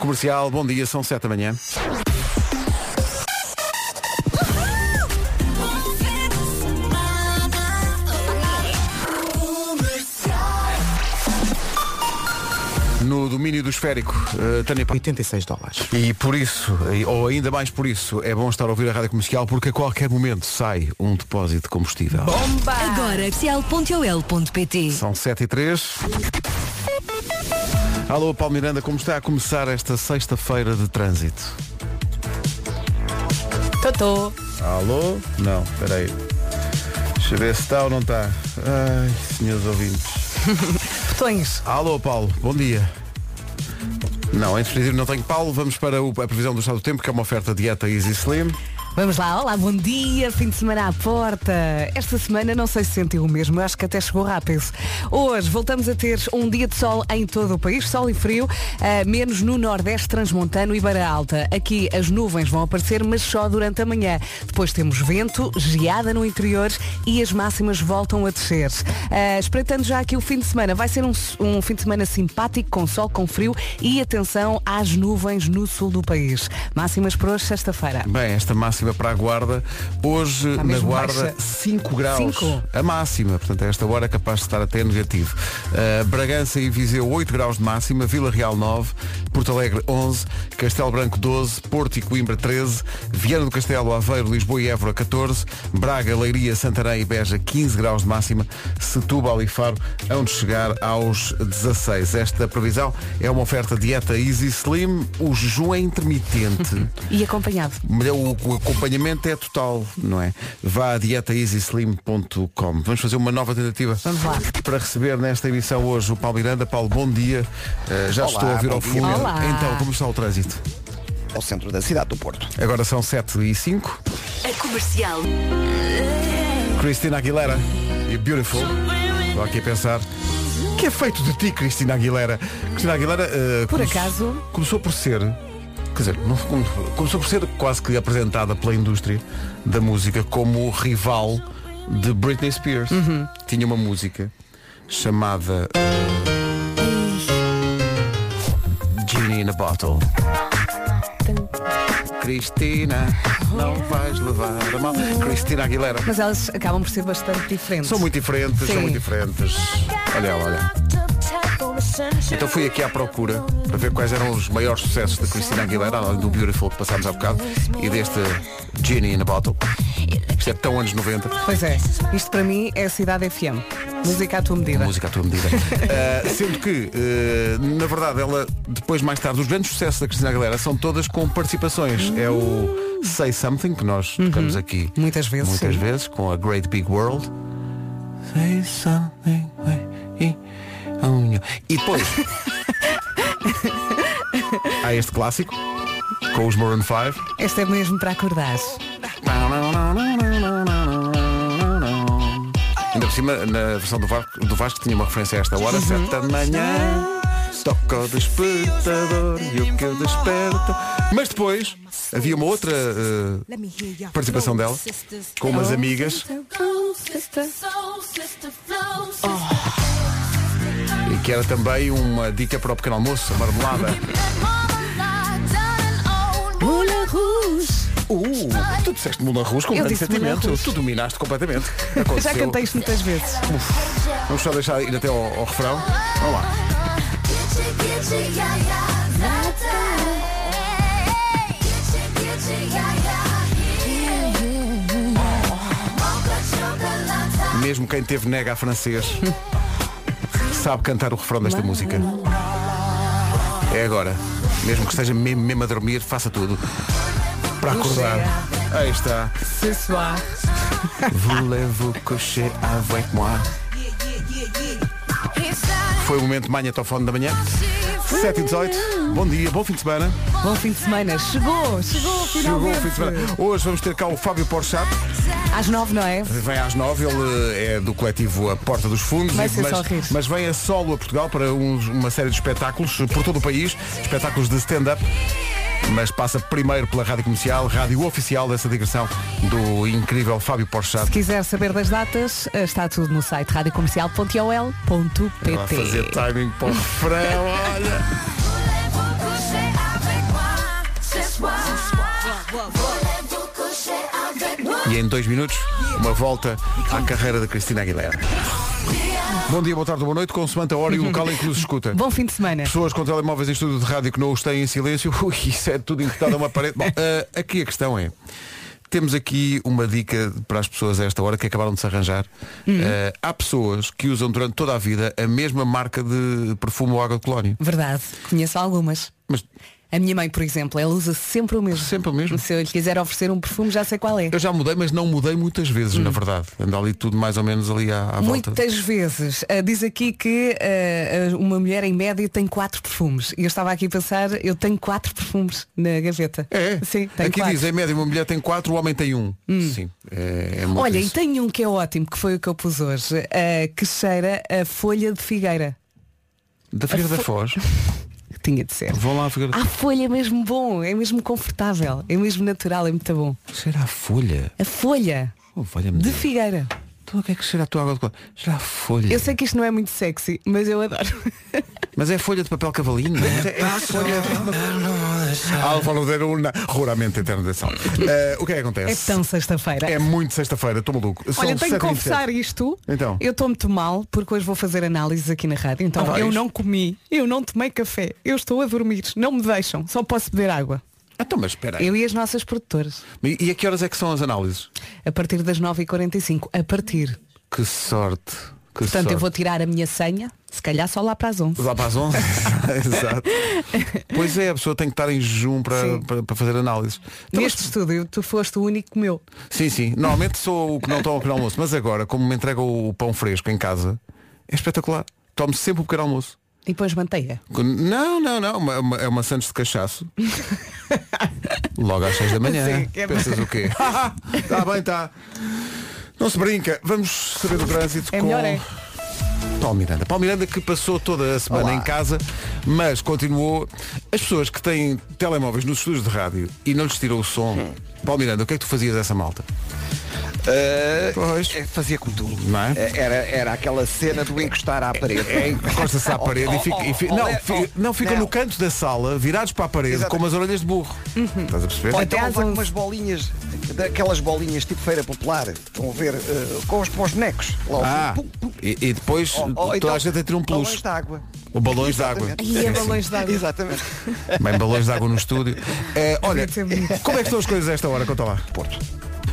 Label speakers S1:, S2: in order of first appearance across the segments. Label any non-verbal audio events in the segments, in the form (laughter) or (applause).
S1: Comercial, bom dia, são 7 da manhã. No domínio do esférico, uh, Tânia Pa-
S2: 86 dólares.
S1: E por isso, ou ainda mais por isso, é bom estar a ouvir a rádio comercial porque a qualquer momento sai um depósito de combustível.
S3: Agora, comercial.ol.pt
S1: São 7 e 3. Alô, Paulo Miranda, como está a começar esta sexta-feira de trânsito?
S2: Totó.
S1: Alô? Não, peraí. Deixa eu ver se está ou não está. Ai, senhores ouvintes. (laughs)
S2: Botões.
S1: Alô, Paulo, bom dia. Não, em definitivo não tenho Paulo. Vamos para o- a previsão do estado do tempo, que é uma oferta dieta Easy Slim.
S2: Vamos lá, olá, bom dia, fim de semana à porta. Esta semana não sei se sentiu o mesmo, eu acho que até chegou rápido. Hoje voltamos a ter um dia de sol em todo o país, sol e frio, ah, menos no Nordeste Transmontano e Beira Alta. Aqui as nuvens vão aparecer, mas só durante a manhã. Depois temos vento, geada no interior e as máximas voltam a descer. Ah, espreitando já aqui o fim de semana, vai ser um, um fim de semana simpático, com sol, com frio e atenção às nuvens no sul do país. Máximas para hoje, sexta-feira.
S1: Bem, esta máxima para a Guarda. Hoje, na Guarda,
S2: baixa.
S1: 5 graus.
S2: Cinco?
S1: A máxima. Portanto, a esta hora é capaz de estar até negativo. Uh, Bragança e Viseu, 8 graus de máxima. Vila Real, 9. Porto Alegre, 11. Castelo Branco, 12. Porto e Coimbra, 13. Viana do Castelo, Aveiro, Lisboa e Évora, 14. Braga, Leiria, Santarém e Beja, 15 graus de máxima. Setúbal e Faro, onde chegar aos 16. Esta previsão é uma oferta dieta Easy Slim. O jejum é intermitente. (laughs)
S2: E acompanhado.
S1: O, o acompanhamento é total, não é? Vá a dietaeasyslim.com. Vamos fazer uma nova tentativa
S2: Vamos lá.
S1: para receber nesta emissão hoje o Paulo Miranda. Paulo, bom dia. Uh, já
S4: Olá,
S1: estou a ouvir ao fundo.
S2: Olá.
S1: Então, como está o trânsito?
S4: ao centro da cidade do Porto.
S1: Agora são 7 e 5.
S3: A comercial.
S1: Cristina Aguilera e Beautiful. Estou aqui a pensar. O que é feito de ti, Cristina Aguilera? Cristina Aguilera uh,
S2: Por
S1: come-
S2: acaso?
S1: começou por ser quer dizer, não- come- começou por ser quase que apresentada pela indústria da música como rival de Britney Spears.
S2: Uhum.
S1: Tinha uma música chamada Genie in a Bottle. Cristina, não vais levar a mal. Cristina Aguilera.
S2: Mas elas acabam por ser bastante diferentes.
S1: São muito diferentes,
S2: Sim.
S1: são muito diferentes. Olha, olha. Então fui aqui à procura para ver quais eram os maiores sucessos da Cristina Aguilera, além do Beautiful que passámos há bocado, e deste Genie in a Bottle. Isto é tão anos 90.
S2: Pois é, isto para mim é a Cidade FM. Música à tua medida.
S1: Música à tua medida. Uh, (laughs) sendo que, uh, na verdade, ela, depois, mais tarde, os grandes sucessos da Cristina Aguilera são todas com participações. É o Say Something, que nós tocamos aqui
S2: Muitas vezes,
S1: muitas
S2: sim.
S1: vezes, com a Great Big World. Say something. E- E depois (laughs) há este clássico com os Maroon 5.
S2: Esta é mesmo para acordar.
S1: Ainda por cima, na versão do Vasco, do Vasco tinha uma referência a esta hora,
S2: Uhum.
S1: sete da manhã, toca o despertador e o que eu desperta. Mas depois havia uma outra eh, participação dela, com umas amigas, e que era também uma dica para o pequeno almoço, marmelada. Uh, tu disseste Moulin Rouge com
S2: Eu
S1: grande
S2: disse Moulin
S1: sentimento.
S2: Rouge.
S1: Tu dominaste completamente. (laughs)
S2: Já
S1: Aconteceu.
S2: cantei isto muitas vezes.
S1: Vamos só deixar ir até ao, ao refrão. Vamos lá. Mesmo quem teve nega a francês (laughs) sabe cantar o refrão desta música. É agora. Mesmo que esteja mesmo, mesmo a dormir, faça tudo. Para acordar. Aí está.
S2: Ce soir.
S1: Voulez-vous coucher avec moi? Foi o momento manha tofone da manhã. 7 e 18. Bom dia, bom fim de semana.
S2: Bom fim de semana. Chegou, chegou
S1: Chegou o
S2: finalmente.
S1: fim de semana. Hoje vamos ter cá o Fábio Porchat.
S2: Às nove, não é?
S1: Vem às 9, ele é do coletivo A Porta dos Fundos.
S2: Vai ser
S1: mas,
S2: só rir.
S1: mas vem a solo a Portugal para uns- uma série de espetáculos por todo o país. Espetáculos de stand-up mas passa primeiro pela Rádio Comercial, rádio oficial dessa digressão do incrível Fábio Porchat.
S2: Se quiser saber das datas, eh, está tudo no site radiocomercial.ol.pt Vai
S1: fazer timing para o refrão, olha! E em dois minutos, uma volta à carreira da Cristina Aguilera. Bom dia, boa tarde, boa noite, consoante a hora e o local em que nos (laughs) escuta.
S2: Bom fim de semana.
S1: Pessoas com telemóveis em estúdio de rádio que não os têm em silêncio, (laughs) ui, isso é tudo encostado a uma parede. Bom, (laughs) eh, aqui a questão é, temos aqui uma dica para as pessoas a esta hora que acabaram de se arranjar. Eh, há pessoas que usam durante toda a vida a mesma marca de perfume ou água de colónia.
S2: Verdade. Conheço algumas.
S1: Mas
S2: A minha mãe, por exemplo, ela usa sempre o mesmo.
S1: Sempre o mesmo?
S2: Se eu lhe quiser oferecer um perfume, já sei qual é.
S1: eu já mudei, mas não mudei muitas vezes, na verdade. Anda ali tudo mais ou menos ali à, à volta.
S2: Muitas vezes. Ah, diz aqui que ah, uma mulher em média tem quatro perfumes. E eu estava aqui a pensar, eu tenho quatro perfumes na gaveta.
S1: É,
S2: Sim,
S1: aqui
S2: quatro.
S1: diz, em média uma mulher tem quatro, o homem tem um. Sim, é, é
S2: Olha, e
S1: isso.
S2: tem um que é ótimo, que foi o que eu pus hoje, ah, que cheira a folha de figueira.
S1: Da Figueira da Foz. (laughs)
S2: Tinha de ser.
S1: Vão lá à Figueira da
S2: A folha é mesmo bom, é mesmo confortável, é mesmo natural, é muito bom.
S1: Cheira a folha.
S2: A folha
S1: Oh,
S2: de figueira.
S1: Então o que é que cheira a tua água de cola? Cheira a folha.
S2: Eu sei que isto não é muito sexy, mas eu adoro. (laughs)
S1: Mas é folha de papel cavalinho. É, é folha. Álvaro de Luna, ruramente eterno de sal. Eh, o que é que
S2: É
S1: acontece?
S2: tão sexta-feira.
S1: É muito sexta-feira, estou maluco. São
S2: Olha, tenho que
S1: 7h27.
S2: confessar isto.
S1: Então.
S2: Eu estou muito mal porque hoje vou fazer análises aqui na rádio. Então
S1: Ah,
S2: eu não comi, eu não tomei café, eu estou a dormir, não me deixam, só posso beber água.
S1: Então, mas espera aí.
S2: Eu e as nossas produtoras.
S1: E, a que horas é que são as análises?
S2: A partir das 9h45. A partir.
S1: Que sorte. Que
S2: Portanto,
S1: sorte.
S2: eu vou tirar a minha senha, se calhar só lá para as 11.
S1: Lá para as 11? (laughs) Exato. Pois é, a pessoa tem que estar em jejum para, para, para fazer análises. Então,
S2: Neste estúdio, tu foste o único que comeu.
S1: Sim, sim. Normalmente sou o que não tomo o pequeno almoço, mas agora, como me entrega o pão fresco em casa, é espetacular. Tomo sempre o pequeno almoço.
S2: E depois manteiga.
S1: Não, não, não. Uma, uma- é uma Santos de cachaço. (laughs) Logo às 6 da manhã.
S2: Sim, é
S1: Pensas o quê? Está (laughs) bem, está. Não se brinca. Vamos saber do trânsito
S2: É
S1: com.
S2: melhor, é?
S1: Paulo Miranda. Paulo Miranda que passou toda a semana
S4: Olá.
S1: em casa, mas continuou. As pessoas que têm telemóveis nos estúdios de rádio e não lhes tirou o som.
S4: Hum.
S1: Paulo Miranda, o que é que tu fazias dessa malta?
S4: Uh,
S1: Pois.
S4: é, fazia como tu.
S1: Não é?
S4: Era, era aquela cena do encostar à parede.
S1: É, encosta-se à (laughs) parede e fica, e fi-
S4: Oh, oh,
S1: não,
S4: oh,
S1: fi-
S4: oh,
S1: não, ficam no canto da sala, virados para a parede,
S4: Exato.
S1: com umas orelhas de burro. Estás a perceber?
S4: Ou então com
S2: 11.
S4: umas bolinhas, daquelas bolinhas tipo feira popular, estão a ver, uh, com os, com os bonecos. Lá ao
S1: Ah,
S4: fundo. Pum, pum.
S1: e, e depois
S4: Ou- ou
S1: toda
S4: então,
S1: a gente a ter um
S4: Balões
S1: peluche.
S4: de água.
S1: Ou balões de água.
S2: E é balões de água.
S4: Exatamente.
S1: Bem, balões de água no estúdio. É, olha, como é que estão as coisas a esta hora? Conta lá.
S4: Porto.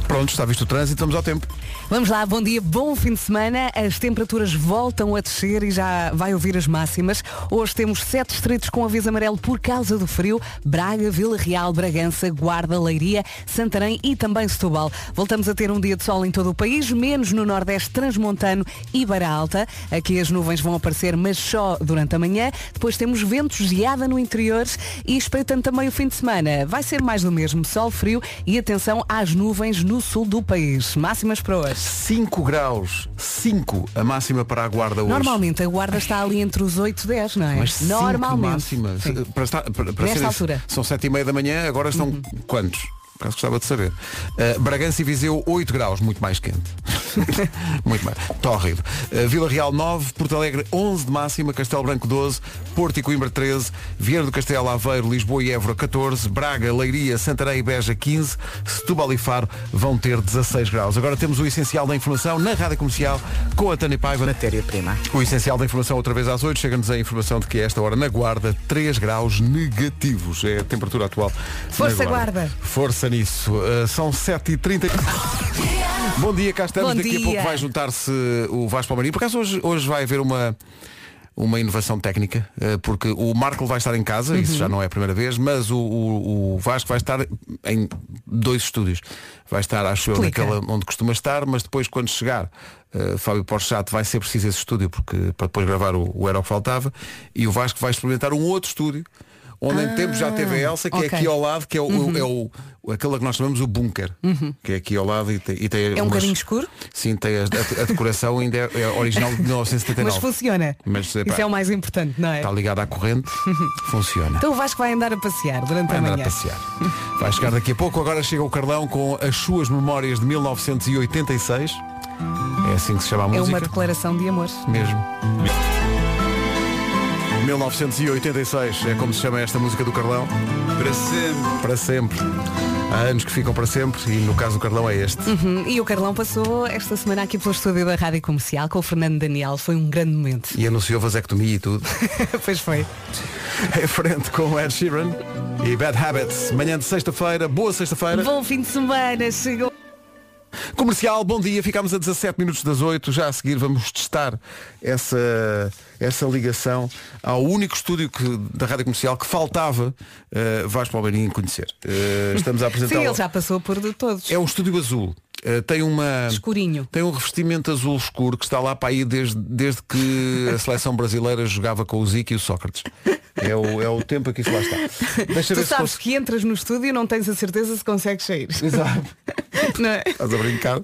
S1: Pronto, está visto o trânsito, vamos ao tempo.
S2: Vamos lá, bom dia, bom fim de semana. As temperaturas voltam a descer e já vai ouvir as máximas. Hoje temos sete distritos com aviso amarelo por causa do frio. Braga, Vila Real, Bragança, Guarda, Leiria, Santarém e também Setúbal. Voltamos a ter um dia de sol em todo o país, menos no Nordeste Transmontano e Beira Alta. Aqui as nuvens vão aparecer, mas só durante a manhã. Depois temos ventos, geada no interior e espreitando também o fim de semana. Vai ser mais do mesmo, sol, frio e atenção às nuvens no sul do país. Máximas para hoje.
S1: 5 graus, 5 a máxima para a guarda hoje.
S2: Normalmente a guarda está ali entre os 8 e 10, não é?
S1: Mas
S2: Normalmente.
S1: máxima.
S2: Sim.
S1: Para estar, para, para
S2: Nesta altura. Uhum.
S1: São sete e meia da manhã, agora estão quantos? Por acaso gostava de saber. Uh, Bragança e Viseu 8 graus, muito mais quente. (laughs) muito mais. Tórrido. Uh, Vila Real 9, Porto Alegre 11 de máxima, Castelo Branco 12, Porto e Coimbra 13, Vieira do Castelo Aveiro, Lisboa e Évora 14, Braga, Leiria, Santarém e Beja 15, Setúbal e Faro vão ter 16 graus. Agora temos o essencial da informação na Rádio Comercial com a Tânia Paiva.
S4: Matéria-prima.
S1: O essencial da informação outra vez às 8. Chega-nos a informação de que esta hora na Guarda 3 graus negativos. É a temperatura atual.
S2: Força, Guarda.
S1: Força nisso. Uh, são 7h30. (laughs) Bom dia, cá estamos.
S2: Bom
S1: Daqui
S2: dia.
S1: a pouco vai juntar-se o Vasco Palmeirinho. Por acaso hoje, hoje vai haver uma uma inovação técnica, uh, porque o Marco vai estar em casa, isso
S2: Uhum.
S1: já não é a primeira vez, mas o, o- o Vasco vai estar em dois estúdios. Vai estar, acho eu,
S2: Explica.
S1: naquela onde costuma estar, mas depois quando chegar uh, Fábio Porchat vai ser preciso esse estúdio porque, para depois gravar o, o Era o que Faltava e o Vasco vai experimentar um outro estúdio onde em tempo já teve a Elsa, que é
S2: Ah, ok. Uhum.
S1: aqui ao lado, que é, o, é o, aquela que nós chamamos o bunker, que é aqui ao lado e tem, e tem
S2: É um
S1: umas-
S2: bocadinho escuro,
S1: Sim, tem a, a- a decoração ainda é, é original de (laughs)
S2: mas
S1: 1979.
S2: funciona.
S1: Mas, epá,
S2: Isso é o mais importante, não é?
S1: Está ligado à corrente, (laughs) funciona.
S2: Então o Vasco vai andar a passear durante
S1: Vai
S2: a
S1: andar
S2: manhã.
S1: a passear. Vai chegar daqui a pouco. Agora chega o Carlão com as suas memórias de 1986. É assim que se chama a
S2: É
S1: música.
S2: uma declaração de amor.
S1: Mesmo. 1986 é como se chama esta música do Carlão.
S5: Para sempre.
S1: Para sempre. Há anos que ficam para sempre e no caso do Carlão é este.
S2: Hum, E o Carlão passou esta semana aqui pelo estúdio da Rádio Comercial com o Fernando Daniel. Foi um grande momento.
S1: E anunciou vasectomia e tudo. (laughs)
S2: pois foi.
S1: Em frente com Ed Sheeran e Bad Habits. Manhã de sexta-feira, boa sexta-feira.
S2: Bom fim de semana. Chegou.
S1: Comercial, bom dia. Ficámos a 17 minutos das 8. Já a seguir vamos testar essa, essa ligação ao único estúdio que, da Rádio Comercial que faltava uh, Vasco Palmeirinho conhecer. Uh, estamos a (laughs) apresentar.
S2: Sim, ele já passou por de todos.
S1: É um estúdio azul. Uh, tem uma
S2: Escurinho.
S1: tem um revestimento azul escuro que está lá para aí desde, desde que a seleção brasileira jogava com o Zico e o Sócrates. É o, é o tempo que isso lá está. Deixa
S2: Tu sabes que entras no estúdio e não tens a certeza se consegues sair.
S1: Exato. (laughs)
S2: Não é?
S1: Estás a brincar,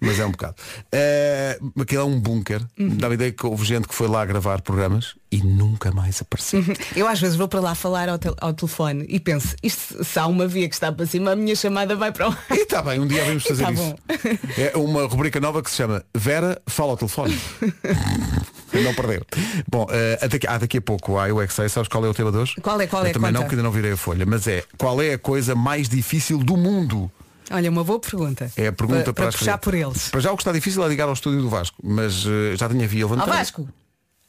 S1: mas é um bocado. Uh, aquilo é um bunker. Dá-me ideia que houve gente que foi lá gravar programas e nunca mais apareceu.
S2: Eu às vezes vou para lá falar ao, tel- ao telefone e penso, isto se há uma via que está para cima, a minha chamada vai para o. (laughs)
S1: E está bem, um dia vamos fazer
S2: tá
S1: isso. É uma rubrica nova que se chama Vera fala ao telefone. (laughs) Para (laughs) não perder. Bom, uh, até aqui- ah, daqui a pouco há eu é que sei, sabes qual é o tema de hoje?
S2: Qual é, qual
S1: Eu
S2: é?
S1: também não,
S2: Conta.
S1: que ainda não virei a folha, mas é qual é a coisa mais difícil do mundo?
S2: Olha, uma boa pergunta.
S1: É a pergunta
S2: para,
S1: para,
S2: para
S1: as
S2: puxar por eles.
S1: Para já o que está difícil é ligar ao estúdio do Vasco, mas uh, já tinha via
S2: Ao
S1: levantada.
S2: Vasco,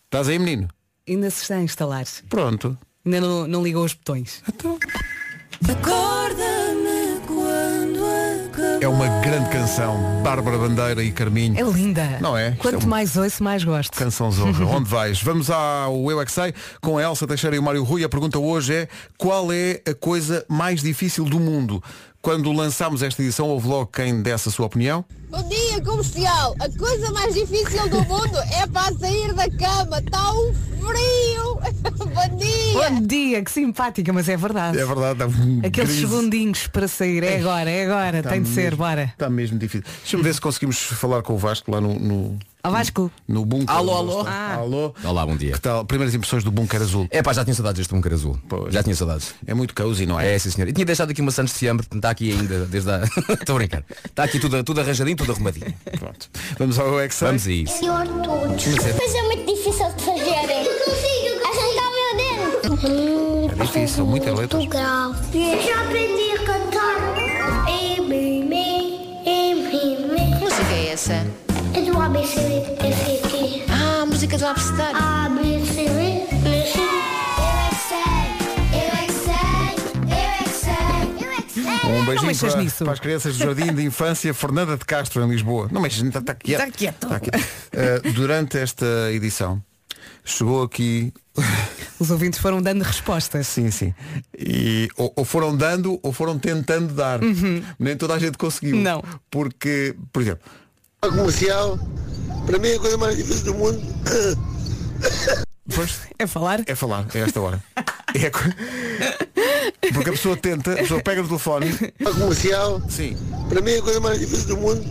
S1: Estás aí, menino?
S2: ainda se está a instalar.
S1: Pronto.
S2: Ainda não, não ligou os botões.
S1: É uma grande canção. Bárbara Bandeira e Carminho.
S2: É linda.
S1: Não é?
S2: Quanto
S1: é um-
S2: mais ouço, mais gosto.
S1: Canção Zorra. (laughs) Onde vais? Vamos ao Eu é que Sei, com a Elsa Teixeira e o Mário Rui. A pergunta hoje é qual é a coisa mais difícil do mundo? Quando lançámos esta edição, houve logo quem desse a sua opinião.
S6: Bom dia, comercial. A coisa mais difícil do mundo é para sair da cama. Está um frio. (laughs) Bom dia.
S2: Bom dia, que simpática, mas é verdade.
S1: É verdade, dá um
S2: Aqueles
S1: grise.
S2: segundinhos para sair. É agora, é agora.
S1: Está
S2: Tem de ser,
S1: mesmo-
S2: bora.
S1: Está mesmo difícil. Deixa-me ver se conseguimos falar com o Vasco lá no, no,
S2: Ao Vasco.
S1: no bunker.
S5: Alô, alô.
S2: Ah.
S1: Alô.
S5: Olá, bom dia.
S1: Que tal? Primeiras impressões do bunker azul.
S5: É pá, já tinha saudades deste bunker azul.
S1: Pois.
S5: Já tinha saudades.
S1: É muito cozy, não é?
S5: É, sim senhor. E tinha deixado aqui uma Santos de Fiambre, está aqui ainda desde a. (laughs) Estou a brincar. Está aqui tudo, tudo arranjadinho, tudo arrumadinho.
S1: Pronto. Vamos ao Sei.
S5: Vamos a isso.
S7: Senhor todos. Mas é muito difícil de fazerem. Eu consigo. Arrancar o meu dedo.
S1: É difícil, letras.
S7: Do grau. Eu já aprendi a cantar.
S8: Música é essa?
S7: É do ABC, FT.
S8: Ah, a música do Abstar.
S7: A, B, C, D, M, C. Eu é é é.
S1: Um beijinho
S2: mexas
S1: para,
S2: nisso.
S1: para as crianças do Jardim de Infância Fernanda de Castro, em Lisboa. Não mexas, está, está quieto.
S2: Está quieto.
S1: Está quieto. Uh, durante esta edição, chegou aqui. (laughs)
S2: Os ouvintes foram dando respostas.
S1: Sim, sim. E ou, ou foram dando ou foram tentando dar. Nem toda a gente conseguiu.
S2: Uhum. Não.
S1: Porque, por exemplo,
S9: A comercial, para mim é a coisa mais difícil do mundo.
S1: pois,
S2: É falar?
S1: é falar, é esta hora. É co- Porque a pessoa tenta, a pessoa pega no telefone.
S9: A comercial,
S1: Sim.
S9: para mim é a coisa mais difícil do mundo.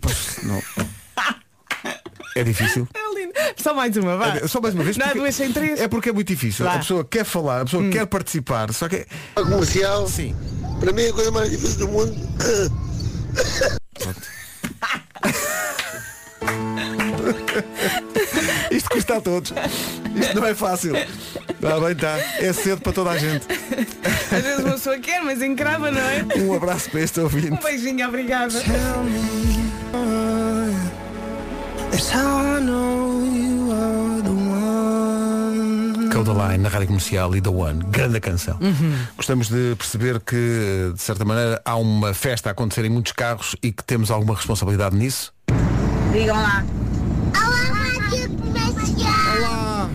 S1: Pois, não. É difícil.
S2: É lindo. Só mais uma, vá.
S1: É, Só mais uma vez.
S2: Não há
S1: porque-
S2: duas sem três.
S1: É porque é muito difícil.
S2: Vá.
S1: A pessoa quer falar, a pessoa quer participar, só que.
S9: A comercial,
S1: Sim.
S9: para mim é a coisa mais difícil do mundo.
S1: Isto custa a todos. Isto não é fácil. Ah, bem, tá. É cedo para toda a gente.
S2: Às vezes uma pessoa quer, mas encrava, não é?
S1: Um abraço para este ouvinte.
S2: Um beijinho, obrigada.
S1: Codaline na rádio comercial e The One. Grande canção. Gostamos de perceber que, de certa maneira, há uma festa a acontecer em muitos carros e que temos alguma responsabilidade nisso.
S7: Olá, Rádio Comercial. Olá.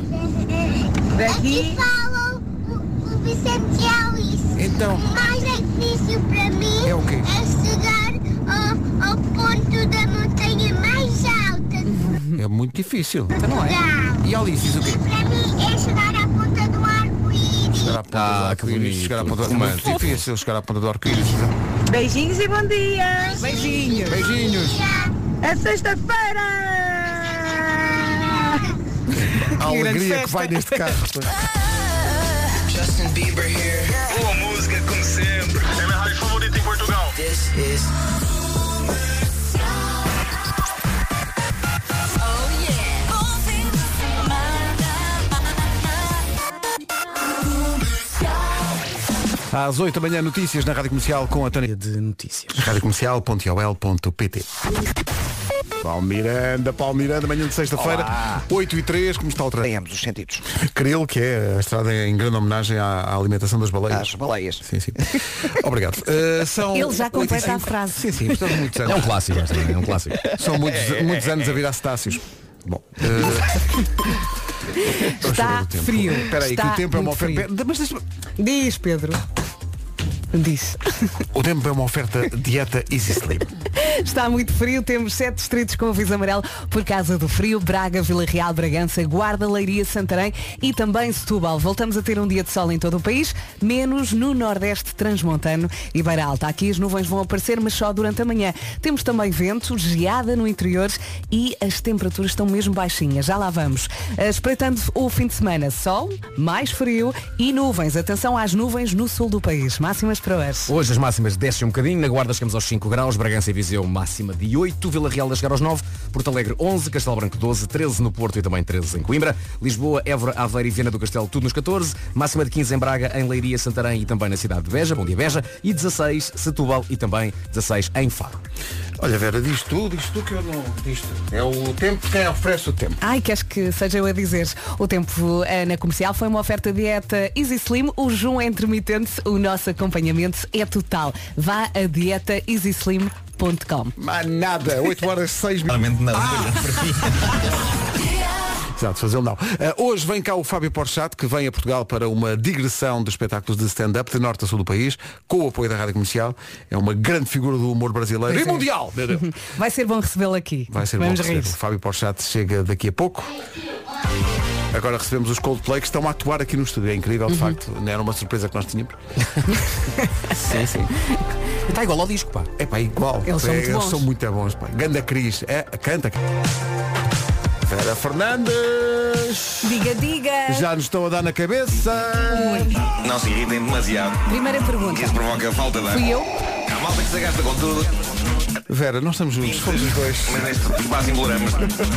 S7: Aqui fala o, o Vicente Alice.
S1: Então.
S7: O mais difícil para mim
S1: É o quê?
S7: chegar ao, ao ponto da montanha mais alta.
S1: É muito difícil.
S2: Não é?
S1: E Alice diz o quê?
S7: Para mim é chegar à ponta do arco-íris.
S1: Chegar à ponta
S5: Ah,
S1: do
S5: que
S1: arco-íris.
S5: bonito.
S1: Chegar à ponta do arco-íris. É muito
S5: Romântico.
S1: difícil chegar à ponta do arco-íris.
S10: Beijinhos e bom dia!
S2: Beijinho.
S1: Beijinhos.
S10: É sexta-feira!
S1: A alegria que vai neste carro.
S11: Justin Bieber here. Boa música, como sempre. É minha rádio favorita em Portugal. This is.
S1: Às 8 da manhã, notícias na Rádio Comercial com a Tânia.
S5: De notícias.
S1: radiocomercial.ol.pt Paulo Miranda, Paulo Miranda, manhã de sexta-feira, 8 e 3, como está o trânsito?
S4: Em ambos os sentidos.
S1: Creel, que é a estrada em grande homenagem à, à alimentação das baleias.
S4: Às baleias.
S1: Sim, sim. Obrigado. Uh, são
S2: Ele já
S1: 8
S2: completa a
S1: 5.
S2: frase.
S1: Sim, sim, estamos muitos anos.
S5: É um clássico, esta, é um clássico.
S1: São muitos, muitos anos a virar cetáceos. Bom, uh, (laughs)
S2: Está frio.
S1: Espera aí, que
S2: Está
S1: o tempo é uma
S2: muito
S1: oferta. Mas deixa-
S2: Diz, Pedro. Diz.
S1: o tempo é uma oferta dieta Easy Sleep.
S2: Está muito frio, temos sete distritos com aviso amarelo por causa do frio, Braga, Vila Real, Bragança, Guarda, Leiria, Santarém e também Setúbal. Voltamos a ter um dia de sol em todo o país, menos no Nordeste Transmontano e Beira Alta. Aqui as nuvens vão aparecer, mas só durante a manhã. Temos também vento, geada no interior e as temperaturas estão mesmo baixinhas. Já lá vamos. Eh, Espreitando o fim de semana, sol, mais frio e nuvens. Atenção às nuvens no sul do país. Máximas para hoje.
S5: Hoje as máximas descem um bocadinho, na Guarda chegamos aos 5 graus, Bragança e Viseu máxima de 8, Vila Real a chegar aos 9, Porto Alegre 11, Castelo Branco 12, 13 no Porto e também 13 em Coimbra, Lisboa, Évora, Aveiro e Viana do Castelo tudo nos 14, máxima de 15 em Braga, em Leiria, Santarém e também na cidade de Beja, bom dia Beja, e 16 Setúbal e também 16 em Faro.
S1: Olha, Vera, diz tu, diz tu que eu não. Diz tu. É o tempo, quem oferece o tempo.
S2: Ai, queres que seja eu a dizer? O tempo eh, na comercial foi uma oferta dieta Easy Slim. O jejum é intermitente, o nosso acompanhamento é total. Vá a dieta easyslim.com.
S1: Mas nada, 8 horas 6 minutos.
S12: Realmente não. (laughs)
S1: Exato, fazê-lo não. Ah, hoje vem cá o Fábio Porchat, que vem a Portugal para uma digressão de espetáculos de stand-up de norte a sul do país, com o apoio da Rádio Comercial. É uma grande figura do humor brasileiro
S2: Pois
S1: e
S2: é.
S1: mundial. meu Deus. (laughs)
S2: Vai ser bom recebê-lo aqui.
S1: Vai ser
S2: Vamos
S1: bom receber.
S2: rir.
S1: O Fábio Porchat chega daqui a pouco. Agora recebemos os Coldplay que estão a atuar aqui no estúdio. É incrível, de
S2: Uhum.
S1: facto. Não era uma surpresa que nós tínhamos. (laughs) sim, sim.
S5: Está igual ao disco, pá.
S1: É pá, igual.
S2: Eles são
S1: É,
S2: muito bons.
S1: são muito bons, pá. Ganda Cris. É, canta. Vera Fernandes.
S2: Diga, diga.
S1: Já nos estão a dar na cabeça.
S12: Não se irritem demasiado.
S2: Primeira pergunta.
S12: Isso provoca falta de ar.
S2: Fui eu?
S12: Há malta que se gasta com tudo.
S1: Vera, nós estamos juntos, fomos os dois.
S12: Mas neste espaço embolamos.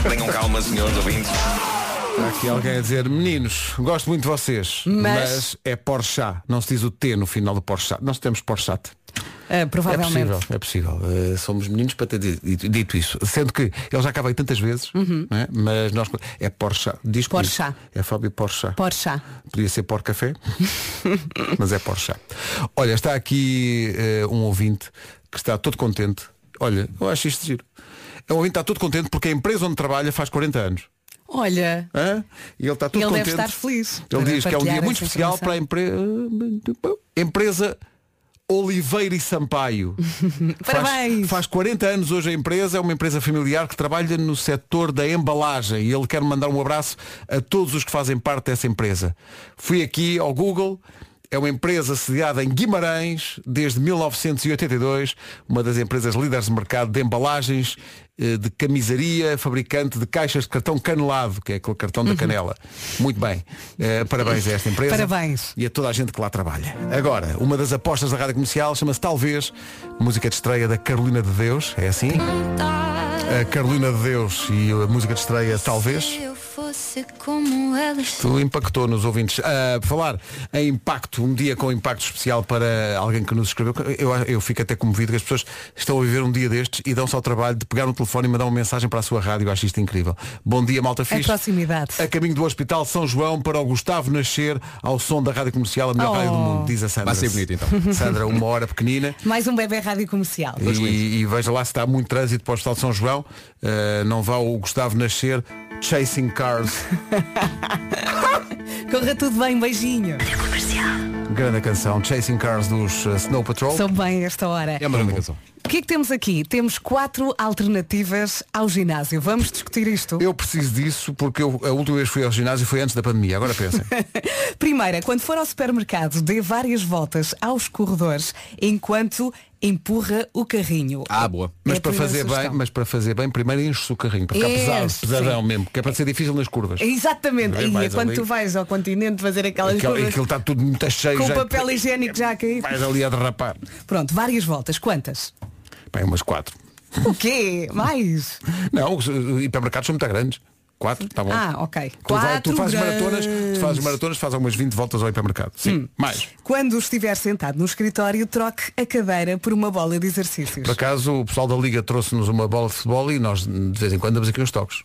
S12: Tenham calma, senhores ouvintes.
S1: Há aqui alguém a dizer, meninos, gosto muito de vocês, mas,
S2: Mas-
S1: é Porsche. Não se diz o T no final do Porsche. Nós temos Porsche. É
S2: provavelmente.
S1: possível, é possível. Eh, somos meninos para ter dito, dito isso. Sendo que ele já acabei tantas vezes, não é? mas nós é Porsche. Diz
S2: Porsche.
S1: É Fábio Porsche.
S2: Porsche.
S1: Podia ser por café, (laughs) mas é Porsche. Olha, está aqui eh, um ouvinte que está todo contente. Olha, eu acho isto giro. É um ouvinte está todo contente porque a empresa onde trabalha faz 40 anos.
S2: Olha,
S1: Hã? E ele está todo
S2: ele
S1: contente.
S2: deve estar feliz.
S1: Ele diz que é um dia muito especial para a empre- empresa Oliveira e Sampaio. (laughs)
S2: Parabéns.
S1: Faz, faz 40 anos hoje a empresa, é uma empresa familiar que trabalha no setor da embalagem e ele quer mandar um abraço a todos os que fazem parte dessa empresa. Fui aqui ao Google, é uma empresa sediada em Guimarães desde 1982, uma das empresas líderes de mercado de embalagens, de camisaria, fabricante de caixas de cartão canelado, que é aquele cartão da canela. Muito bem. Eh, parabéns a esta empresa.
S2: Parabéns.
S1: E a toda a gente que lá trabalha. Agora, uma das apostas da rádio comercial chama-se Talvez, música de estreia da Carolina de Deus, é assim? A Carolina de Deus e a música de estreia Talvez.
S7: eu fosse como elas.
S1: Isto impactou nos ouvintes. Por falar em impacto, um dia com impacto especial para alguém que nos escreveu. Eu, eu fico até comovido que as pessoas estão a viver um dia destes e dão-se ao trabalho de pegar no telefone e mandar uma mensagem para a sua rádio. Eu acho isto incrível. Bom dia, malta
S2: A
S1: fixe.
S2: proximidade.
S1: A caminho do Hospital São João para o Gustavo nascer ao som da Rádio Comercial, a melhor
S2: Oh.
S1: rádio do mundo, diz a Sandra.
S5: Vai ser bonito, então. (laughs)
S1: Sandra, uma hora pequenina.
S2: Mais um bebê rádio comercial.
S1: E, e veja lá se está muito trânsito para o Hospital de São João. Uh, não vá o Gustavo nascer chasing cars. (laughs)
S2: Corra tudo bem, beijinho.
S1: Grande canção, Chasing Cars dos uh, Snow Patrol.
S2: Sou bem esta hora.
S5: É uma grande canção.
S2: O que é que temos aqui? Temos quatro alternativas ao ginásio. Vamos discutir isto.
S1: Eu preciso disso porque eu, a última vez que fui ao ginásio foi antes da pandemia. Agora pensem. (laughs)
S2: Primeira, quando for ao supermercado, dê várias voltas aos corredores enquanto empurra o carrinho.
S5: Ah, boa.
S1: Mas,
S2: É
S1: para fazer bem,
S2: sugestão.
S1: mas para fazer bem, primeiro enche-se o carrinho, para ficar
S2: Enche,
S1: pesado, pesadão
S2: sim.
S1: mesmo, que é para ser difícil nas curvas.
S2: Exatamente. E é quando
S1: ali.
S2: tu vais ao continente fazer aquelas
S1: Aquilo,
S2: curvas
S1: aquilo está tudo muito cheio.
S2: com
S1: já,
S2: papel higiênico já a cair.
S1: Vais ali a derrapar.
S2: Pronto, várias voltas. Quantas?
S1: Bem, umas quatro.
S2: O quê? Mais?
S1: Não, os hipermercados são muito grandes. Quatro, tá bom.
S2: Ah, ok.
S1: Tu, vai- tu
S2: Quatro
S1: fazes maratonas, tu fazes
S2: grandes.
S1: maratonas, fazes algumas 20 voltas ao hipermercado. Sim,
S2: Hum.
S1: mais.
S2: Quando estiver sentado no escritório, troque a cadeira por uma bola de exercícios.
S1: Por acaso o pessoal da Liga trouxe-nos uma bola de futebol e nós de vez em quando damos aqui uns toques.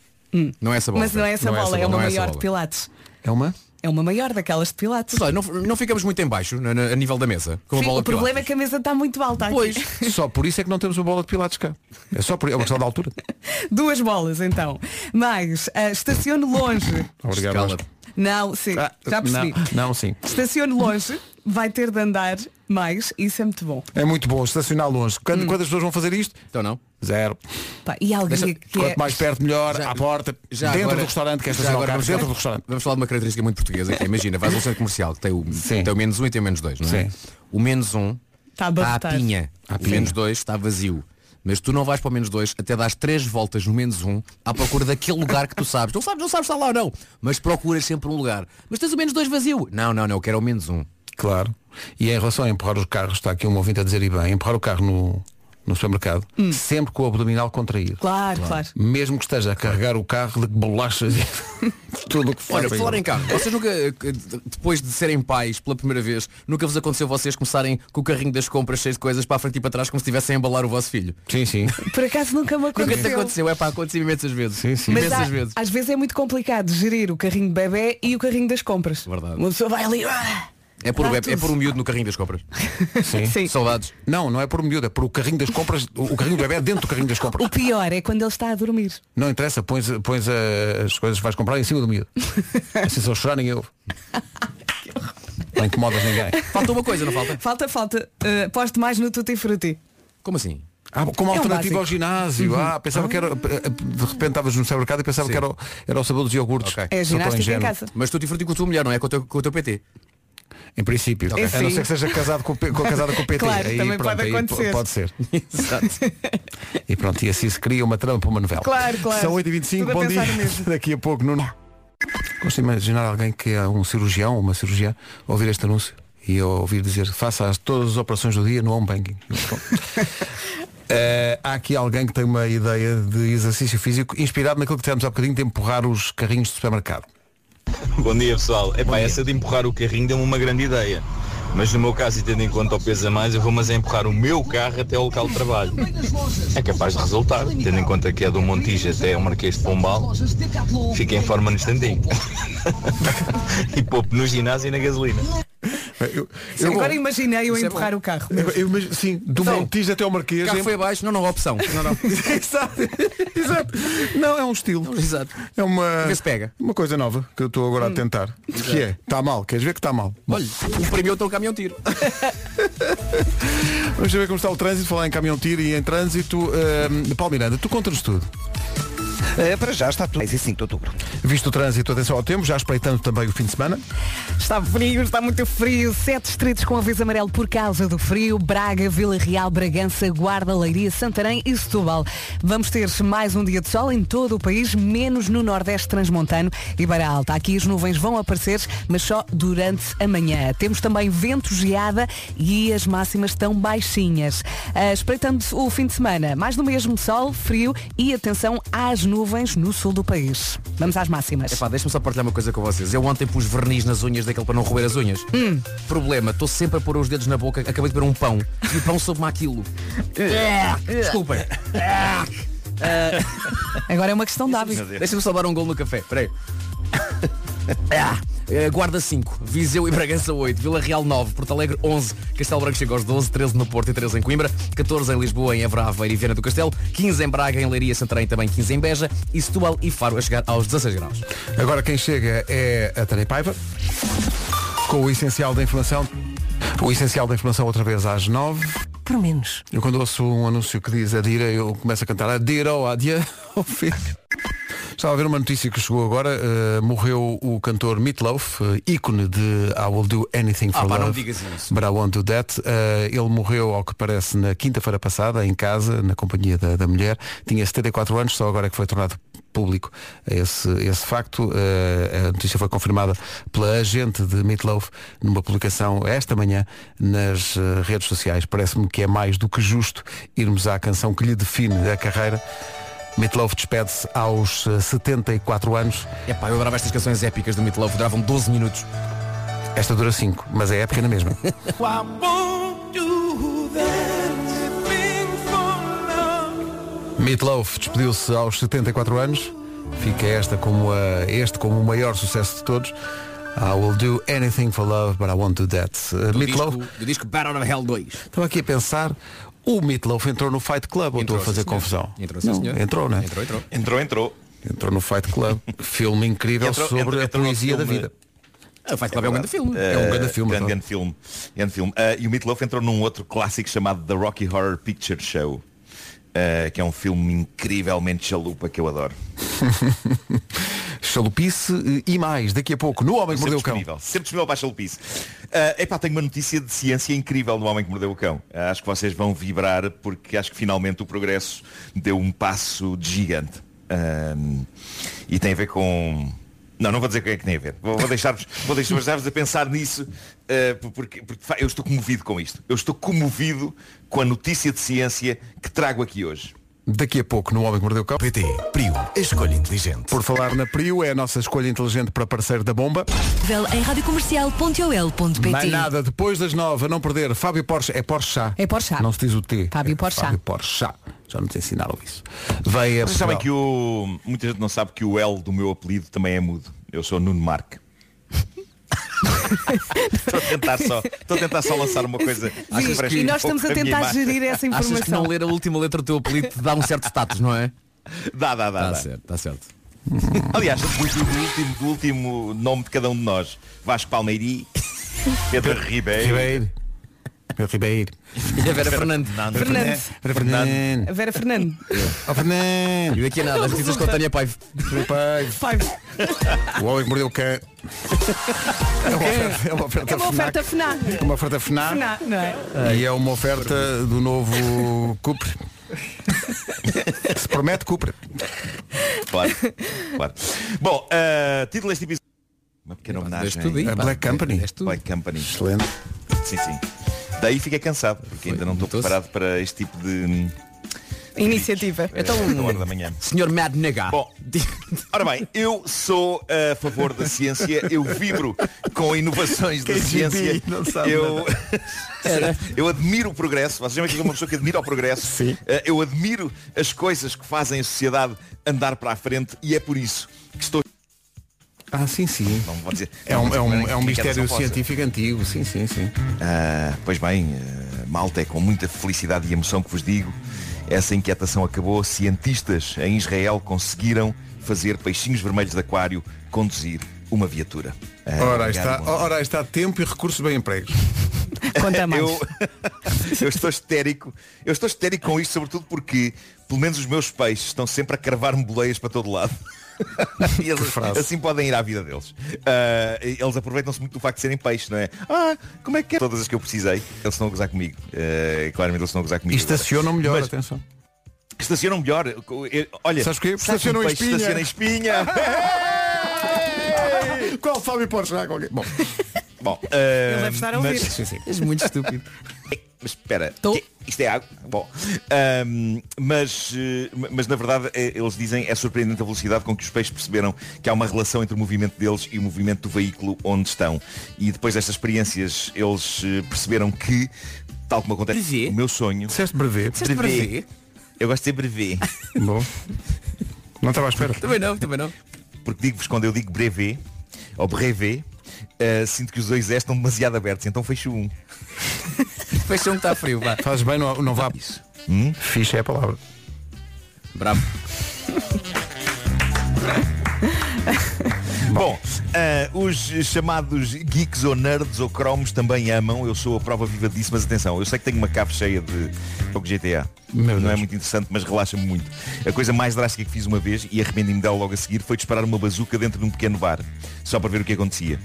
S5: Não é essa bola.
S2: Mas não é essa
S5: Não é
S2: bola,
S5: essa
S2: é uma
S5: bola, é essa
S2: maior de pilates.
S1: É uma?
S2: É uma maior daquelas de pilates.
S5: Mas olha, não, não ficamos muito em baixo na- na- a nível da mesa. Com a
S2: Sim,
S5: bola
S2: o
S5: de
S2: problema é que a mesa está muito alta aqui.
S5: Pois.
S1: Só por isso é que não temos uma bola de pilates cá. É só por é uma questão da altura. (laughs)
S2: Duas bolas então. Mais, ah, estacione longe.
S1: Obrigado.
S2: Não, sim,
S1: Ah,
S2: já percebi.
S1: Não, não, sim.
S2: Estacione longe, vai ter de andar mais, isso é muito bom.
S1: É muito bom estacionar longe. Quando,
S2: Hum.
S1: Quantas pessoas vão fazer isto?
S5: Então não.
S1: Zero.
S2: Pá, e alguém
S5: Deixa-
S2: que é...
S1: Quanto mais perto melhor,
S5: Já-
S1: à porta,
S5: Já
S1: dentro
S5: agora-
S1: do restaurante, que é estacionar
S5: agora
S1: carro dentro do restaurante.
S5: Vamos falar de uma característica muito portuguesa, que é, imagina, vais a um centro comercial que tem o,
S1: Sim.
S5: tem o menos um e tem o menos dois, não é?
S1: Sim.
S5: O menos um
S2: Está a
S5: à
S2: barrotar.
S5: pinha. O
S1: pinha.
S5: menos dois está vazio. Mas tu não vais para o menos dois, até dás três voltas no menos um à procura daquele lugar que tu sabes. Não sabes, não sabes está lá ou não. Mas procuras sempre um lugar. Mas tens o menos dois vazio. Não, não, não, eu quero o menos um.
S1: Claro. E em relação a empurrar os carros, está aqui um ouvinte a dizer e bem, empurrar o carro no, no supermercado,
S2: Hum.
S1: sempre com o abdominal contraído.
S2: Claro, claro.
S1: Mesmo que esteja a carregar o carro de bolachas e (laughs) tudo o que for.
S5: Olha, por falar em carro, vocês nunca, depois de serem pais pela primeira vez, nunca vos aconteceu vocês começarem com o carrinho das compras cheio de coisas para a frente e para trás como se estivessem a embalar o vosso filho?
S1: Sim, sim.
S2: Por acaso nunca me
S5: Nunca te
S2: aconteceu.
S5: aconteceu, é pá, aconteceu imensas vezes.
S1: Sim, sim.
S2: Mas
S5: Imensas
S2: há-
S5: vezes.
S2: às vezes é muito complicado gerir o carrinho de bebê e o carrinho das compras.
S5: Verdade.
S2: Uma pessoa vai ali. ah,
S5: É por, é, é por um miúdo no carrinho das compras. (laughs)
S1: Sim.
S2: Sim.
S5: Saudades.
S1: Não, não é por miúdo, é por o carrinho das compras, o carrinho do bebê é dentro do carrinho das compras.
S2: O pior é quando ele está a dormir.
S1: Não interessa, pões, pões eh, as coisas que vais comprar em cima do miúdo. (laughs) Assim se eu chorar ninguém ouve. Não incomodas ninguém.
S5: Falta uma coisa, não falta?
S2: Falta, falta. Uh, posto mais no Tutti Frutti.
S5: Como assim?
S1: Ah, como
S2: É um
S1: alternativa
S2: básico.
S1: ao ginásio. Ah, pensava que era. De repente estavas no supermercado e pensava
S5: Sim.
S1: que era, o- era o sabor dos iogurtes.
S5: Ok.
S2: É ginástica em casa.
S5: Mas tu te com a tua mulher, não é? Com o teu, com o teu PT.
S1: Em princípio.
S2: Ok.
S1: A não ser que seja casado com, com- casada com o PT.
S2: Claro,
S1: aí,
S2: também
S1: pronto,
S2: pode acontecer.
S1: Pode ser. (laughs)
S5: Exato.
S1: E pronto, e assim se cria uma trama para uma novela.
S2: Claro, claro.
S1: São 8h25,
S2: Tudo a
S1: bom dia. (laughs) Daqui a pouco, Nuno. Gosto de imaginar alguém que é um cirurgião, uma cirurgiã, ouvir este anúncio e ouvir dizer faça as, todas as operações do dia no home banking. (laughs) Eh, há aqui alguém que tem uma ideia de exercício físico inspirado naquilo que tivemos há bocadinho de empurrar os carrinhos de supermercado. (laughs)
S12: Bom dia pessoal. Epá, essa de empurrar o carrinho deu-me uma grande ideia. Mas no meu caso, e tendo em conta o peso a mais, eu vou mas é empurrar o meu carro até ao local de trabalho. É capaz de resultar, tendo em conta que é do Montijo até o Marquês de Pombal, fica em forma no instantinho. (laughs) e pouco no ginásio e na gasolina.
S1: Eu,
S2: Sim, agora imaginei eu
S5: Isso é
S2: empurrar
S5: bom.
S2: o carro.
S1: eu- eu sim, do
S5: Então,
S1: Montijo até ao Marquês.
S5: O carro
S1: em-
S5: foi abaixo, não, não, opção. Não, não. (laughs)
S1: exato, exato. Não, é um estilo.
S5: Exato.
S1: É uma,
S5: Vê se pega.
S1: uma coisa nova que eu estou agora a tentar. Que é, está mal, queres ver que está mal?
S5: Olha, o prémio outro caminhão tiro. (laughs)
S1: Vamos ver como está o trânsito, falar em caminhão tiro e em trânsito. Uh, Paulo Miranda, tu contas tudo.
S4: Eh, para já está tudo. 5 de outubro.
S1: Visto o trânsito, atenção ao tempo, já espreitando também o fim de semana.
S2: Está frio, está muito frio. Sete distritos com aviso amarelo por causa do frio. Braga, Vila Real, Bragança, Guarda, Leiria, Santarém e Setúbal. Vamos ter mais um dia de sol em todo o país, menos no Nordeste Transmontano e Beira Alta. Aqui as nuvens vão aparecer, mas só durante a manhã. Temos também vento, geada e as máximas estão baixinhas. Ah, espreitando o fim de semana, mais do mesmo sol, frio e atenção às nuvens no sul do país. Vamos às máximas.
S5: Epá, deixa-me só partilhar uma coisa com vocês. Eu ontem pus verniz nas unhas daquele para não roer as unhas.
S2: Hum.
S5: Problema, estou sempre a pôr os dedos na boca, acabei de ver um pão. E o pão soube-me aquilo. (laughs) Desculpem.
S2: Agora é uma questão de hábito.
S5: Deixa-me salvar um gol no café. Peraí. Ah, Guarda 5, Viseu e Bragança 8, Vila Real 9, Porto Alegre 11, Castelo Branco chega aos 12, 13 no Porto e 13 em Coimbra, 14 em Lisboa, em Évora, Aveiro e Viana do Castelo, 15 em Braga, em Leiria, Santarém também 15 em Beja e Setúbal e Faro a chegar aos 16 graus.
S1: Agora quem chega é a Tânia Paiva, com o essencial da informação. O essencial da informação outra vez às 9.
S2: Por menos.
S1: Eu quando ouço um anúncio que diz Adira, eu começo a cantar Adira ou Adia (laughs) ao filho. Estava a ver uma notícia que chegou agora. eh, morreu o cantor Meatloaf, eh, ícone de I Will Do Anything for
S5: Ah, pá,
S1: Love.
S5: não digas isso.
S1: But I Won't Do That. Eh, ele morreu, ao que parece, na quinta-feira passada, em casa, na companhia da, da mulher. Tinha 74 anos, só agora é que foi tornado público esse, esse facto. Eh, a notícia foi confirmada pela agente de Meatloaf numa publicação esta manhã nas eh, redes sociais. Parece-me que é mais do que justo irmos à canção que lhe define a carreira. Meatloaf despede-se aos eh, 74 anos.
S5: Epá, eu adorava estas canções épicas do Meatloaf, duravam 12 minutos.
S1: Esta dura 5, mas é épica na mesma. (laughs) Meatloaf despediu-se aos 74 anos. Fica esta como a, este como o maior sucesso de todos. I will do anything for love, but I won't do that. Uh,
S5: Do
S1: Meatloaf,
S5: disco, do disco Battle of Hell 2.
S1: estava aqui a pensar, o Meatloaf entrou no Fight Club, ou estou a fazer
S5: senhor.
S1: confusão?
S5: Entrou, sim,
S1: Não,
S5: senhor.
S1: entrou, né?
S5: Entrou, entrou.
S13: Entrou, entrou.
S1: Entrou no Fight Club. (laughs) filme incrível
S13: Entrou-
S1: sobre
S13: entrou-
S1: a poesia da vida.
S5: Ah, Fight Club é um grande filme.
S1: É um grande filme,
S13: Grande,
S1: então.
S13: grande filme. Grande filme. Ah, e o Meatloaf entrou num outro clássico chamado The Rocky Horror Picture Show. ah, que é um filme incrivelmente chalupa que eu adoro. (laughs)
S1: Chalupice eh, e mais, daqui a pouco, no Homem que Mordeu o Cão.
S13: sempre disponível para a chalupice. Ah, epá, tenho uma notícia de ciência incrível no Homem que Mordeu o Cão. Ah, acho que vocês vão vibrar porque acho que finalmente o progresso deu um passo gigante. Ahm, e tem a ver com. Não, não vou dizer o que é que tem a ver. Vou, vou deixar-vos vou deixar-vos a pensar nisso ah, porque, porque eu estou comovido com isto. Eu estou comovido com a notícia de ciência que trago aqui hoje.
S1: Daqui a pouco, no Homem que Mordeu o Cão.
S14: PT, Prio, a escolha inteligente.
S1: Por falar na Prio, é a nossa escolha inteligente para parceiro da bomba.
S3: Vel em radiocomercial.ol.pt
S1: Mais nada, depois das nove, a não perder, Fábio Porsche, é Porsche.
S2: É Porsche.
S1: Não se diz o T.
S2: Fábio
S1: É
S2: Porsche.
S1: Fábio Porsche. Já nos ensinaram isso. Veio a
S13: Vocês sabem que o. Muita gente não sabe que o L do meu apelido também é mudo. Eu sou Nuno Marque. (laughs) estou, a tentar só, estou a tentar só lançar uma coisa. que
S2: Sim,
S13: preste
S2: e
S13: um
S2: nós
S13: pouco
S2: estamos a tentar
S13: imagem.
S2: gerir essa
S5: Achas que
S2: informação.
S5: não ler a última letra do teu apelido te dá um certo status, não é?
S13: Dá, dá, dá.
S5: Está
S13: dá.
S5: certo, está certo. (laughs)
S13: Aliás, do, último, do último nome de cada um de nós. Vasco Palmeiri, Pedro Ribeiro.
S1: Ribeiro. Pedro Ribeiro. (laughs)
S5: E a Vera Fernando.
S2: Fernando.
S1: Fernando.
S2: A Vera Fernando.
S1: Oh, Fernando.
S5: E daqui a nada, as notícias com a Tânia Paiva.
S2: Five.
S1: O Homem que Mordeu o Cão. (laughs) É uma oferta, é uma oferta,
S2: É uma oferta FNAC.
S1: FNAC. Uma oferta FNAC.
S2: FNAC, não é?
S1: E é uma oferta do novo Cupre. (laughs) Se promete Cupre.
S13: Claro, claro. Bom, uh, título deste episódio. Uma pequena homenagem.
S5: Tudo
S1: A. Black Company.
S13: Black Company.
S1: Excelente.
S13: Sim, sim. Daí fiquei cansado, porque ainda não estou preparado para este tipo de.
S2: Iniciativa.
S5: Então,
S13: eh, na hora da manhã.
S5: Senhor Mad Nega.
S13: Bom, ora bem, eu sou a favor da ciência, eu vibro com inovações da
S1: KGB,
S13: ciência.
S1: não sabe
S13: Eu, (laughs) eu admiro o progresso, vocês sabem que eu sou uma pessoa que admira o progresso.
S1: Sim.
S13: Eh, Eu admiro as coisas que fazem a sociedade andar para a frente e é por isso que estou.
S1: Ah, sim, sim.
S13: Não vou dizer.
S1: É um, é um, é um
S13: Quem quer
S1: mistério científico antigo, sim, sim, sim.
S13: Ah, pois bem, eh, malta, é com muita felicidade e emoção que vos digo, essa inquietação acabou. Cientistas em Israel conseguiram fazer peixinhos vermelhos de aquário conduzir uma viatura. Ah,
S1: Ora, está, ora, está tempo e recursos bem empregos. (laughs)
S2: Conta mais.
S13: eu, (laughs) eu estou histérico. Eu estou histérico com isto, sobretudo porque, pelo menos os meus peixes estão sempre a cravar-me boleias para todo lado. (laughs) E eles, assim podem ir à vida deles. Ah, eles aproveitam-se muito do facto de serem peixes, não é? Ah, como é que é? Todas as que eu precisei, eles estão a gozar comigo. Ah, claramente eles estão a gozar
S1: E
S13: comigo. agora.
S1: estacionam melhor,
S13: Mas-
S1: atenção.
S13: Estacionam melhor. Olha,
S1: Sabes
S13: sabe
S1: Estacionam
S13: um
S1: espinha.
S13: Estaciona espinha. (laughs)
S1: Qual Fábio qualquer- Bom,
S13: Bom, ah,
S2: Ele deve estar a ouvir.
S13: mas-
S1: sim, sim.
S5: És muito estúpido. (laughs)
S13: Mas espera,
S2: Tô.
S13: isto é água? Bom, ahm, mas, eh, mas na verdade eh, eles dizem é surpreendente a velocidade com que os peixes perceberam que há uma relação entre o movimento deles e o movimento do veículo onde estão. E depois destas experiências eles eh, perceberam que, tal como acontece
S5: Brevet?
S13: o meu sonho,
S1: disseste brevet.
S5: Disseste brevet?
S13: eu gosto de dizer brevet, (laughs)
S1: Bom. Não estava à espera.
S5: Também não, também não.
S13: porque digo-vos quando eu digo brevet, ou brevet, eh, sinto que os dois S estão demasiado abertos, então fecho um. (laughs)
S5: Fecha um que está frio, vá.
S1: Fazes bem, não, não vá.
S13: Hum?
S1: Ficha é a palavra.
S5: Bravo. (laughs)
S13: Bom, ah, os chamados geeks ou nerds ou cromos também amam. Eu sou a prova viva disso, mas atenção, eu sei que tenho uma cave cheia de jogo GTA.
S1: Meu
S13: Não é
S1: Deus.
S13: muito interessante, mas relaxa-me muito. A coisa mais drástica que fiz uma vez, e arrependi-me dela logo a seguir, foi disparar uma bazuca dentro de um pequeno bar, só para ver o que acontecia.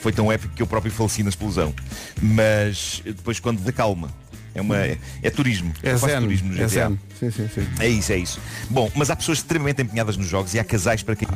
S13: Foi tão épico que eu próprio faleci na explosão. Mas depois quando da calma. É, uma, é, é turismo.
S1: É
S13: Eu
S1: zen.
S13: turismo no
S1: É
S13: GTA.
S1: zen. Sim, sim, sim.
S13: É isso, é isso. Bom, mas há pessoas extremamente empenhadas nos jogos e há casais para quem.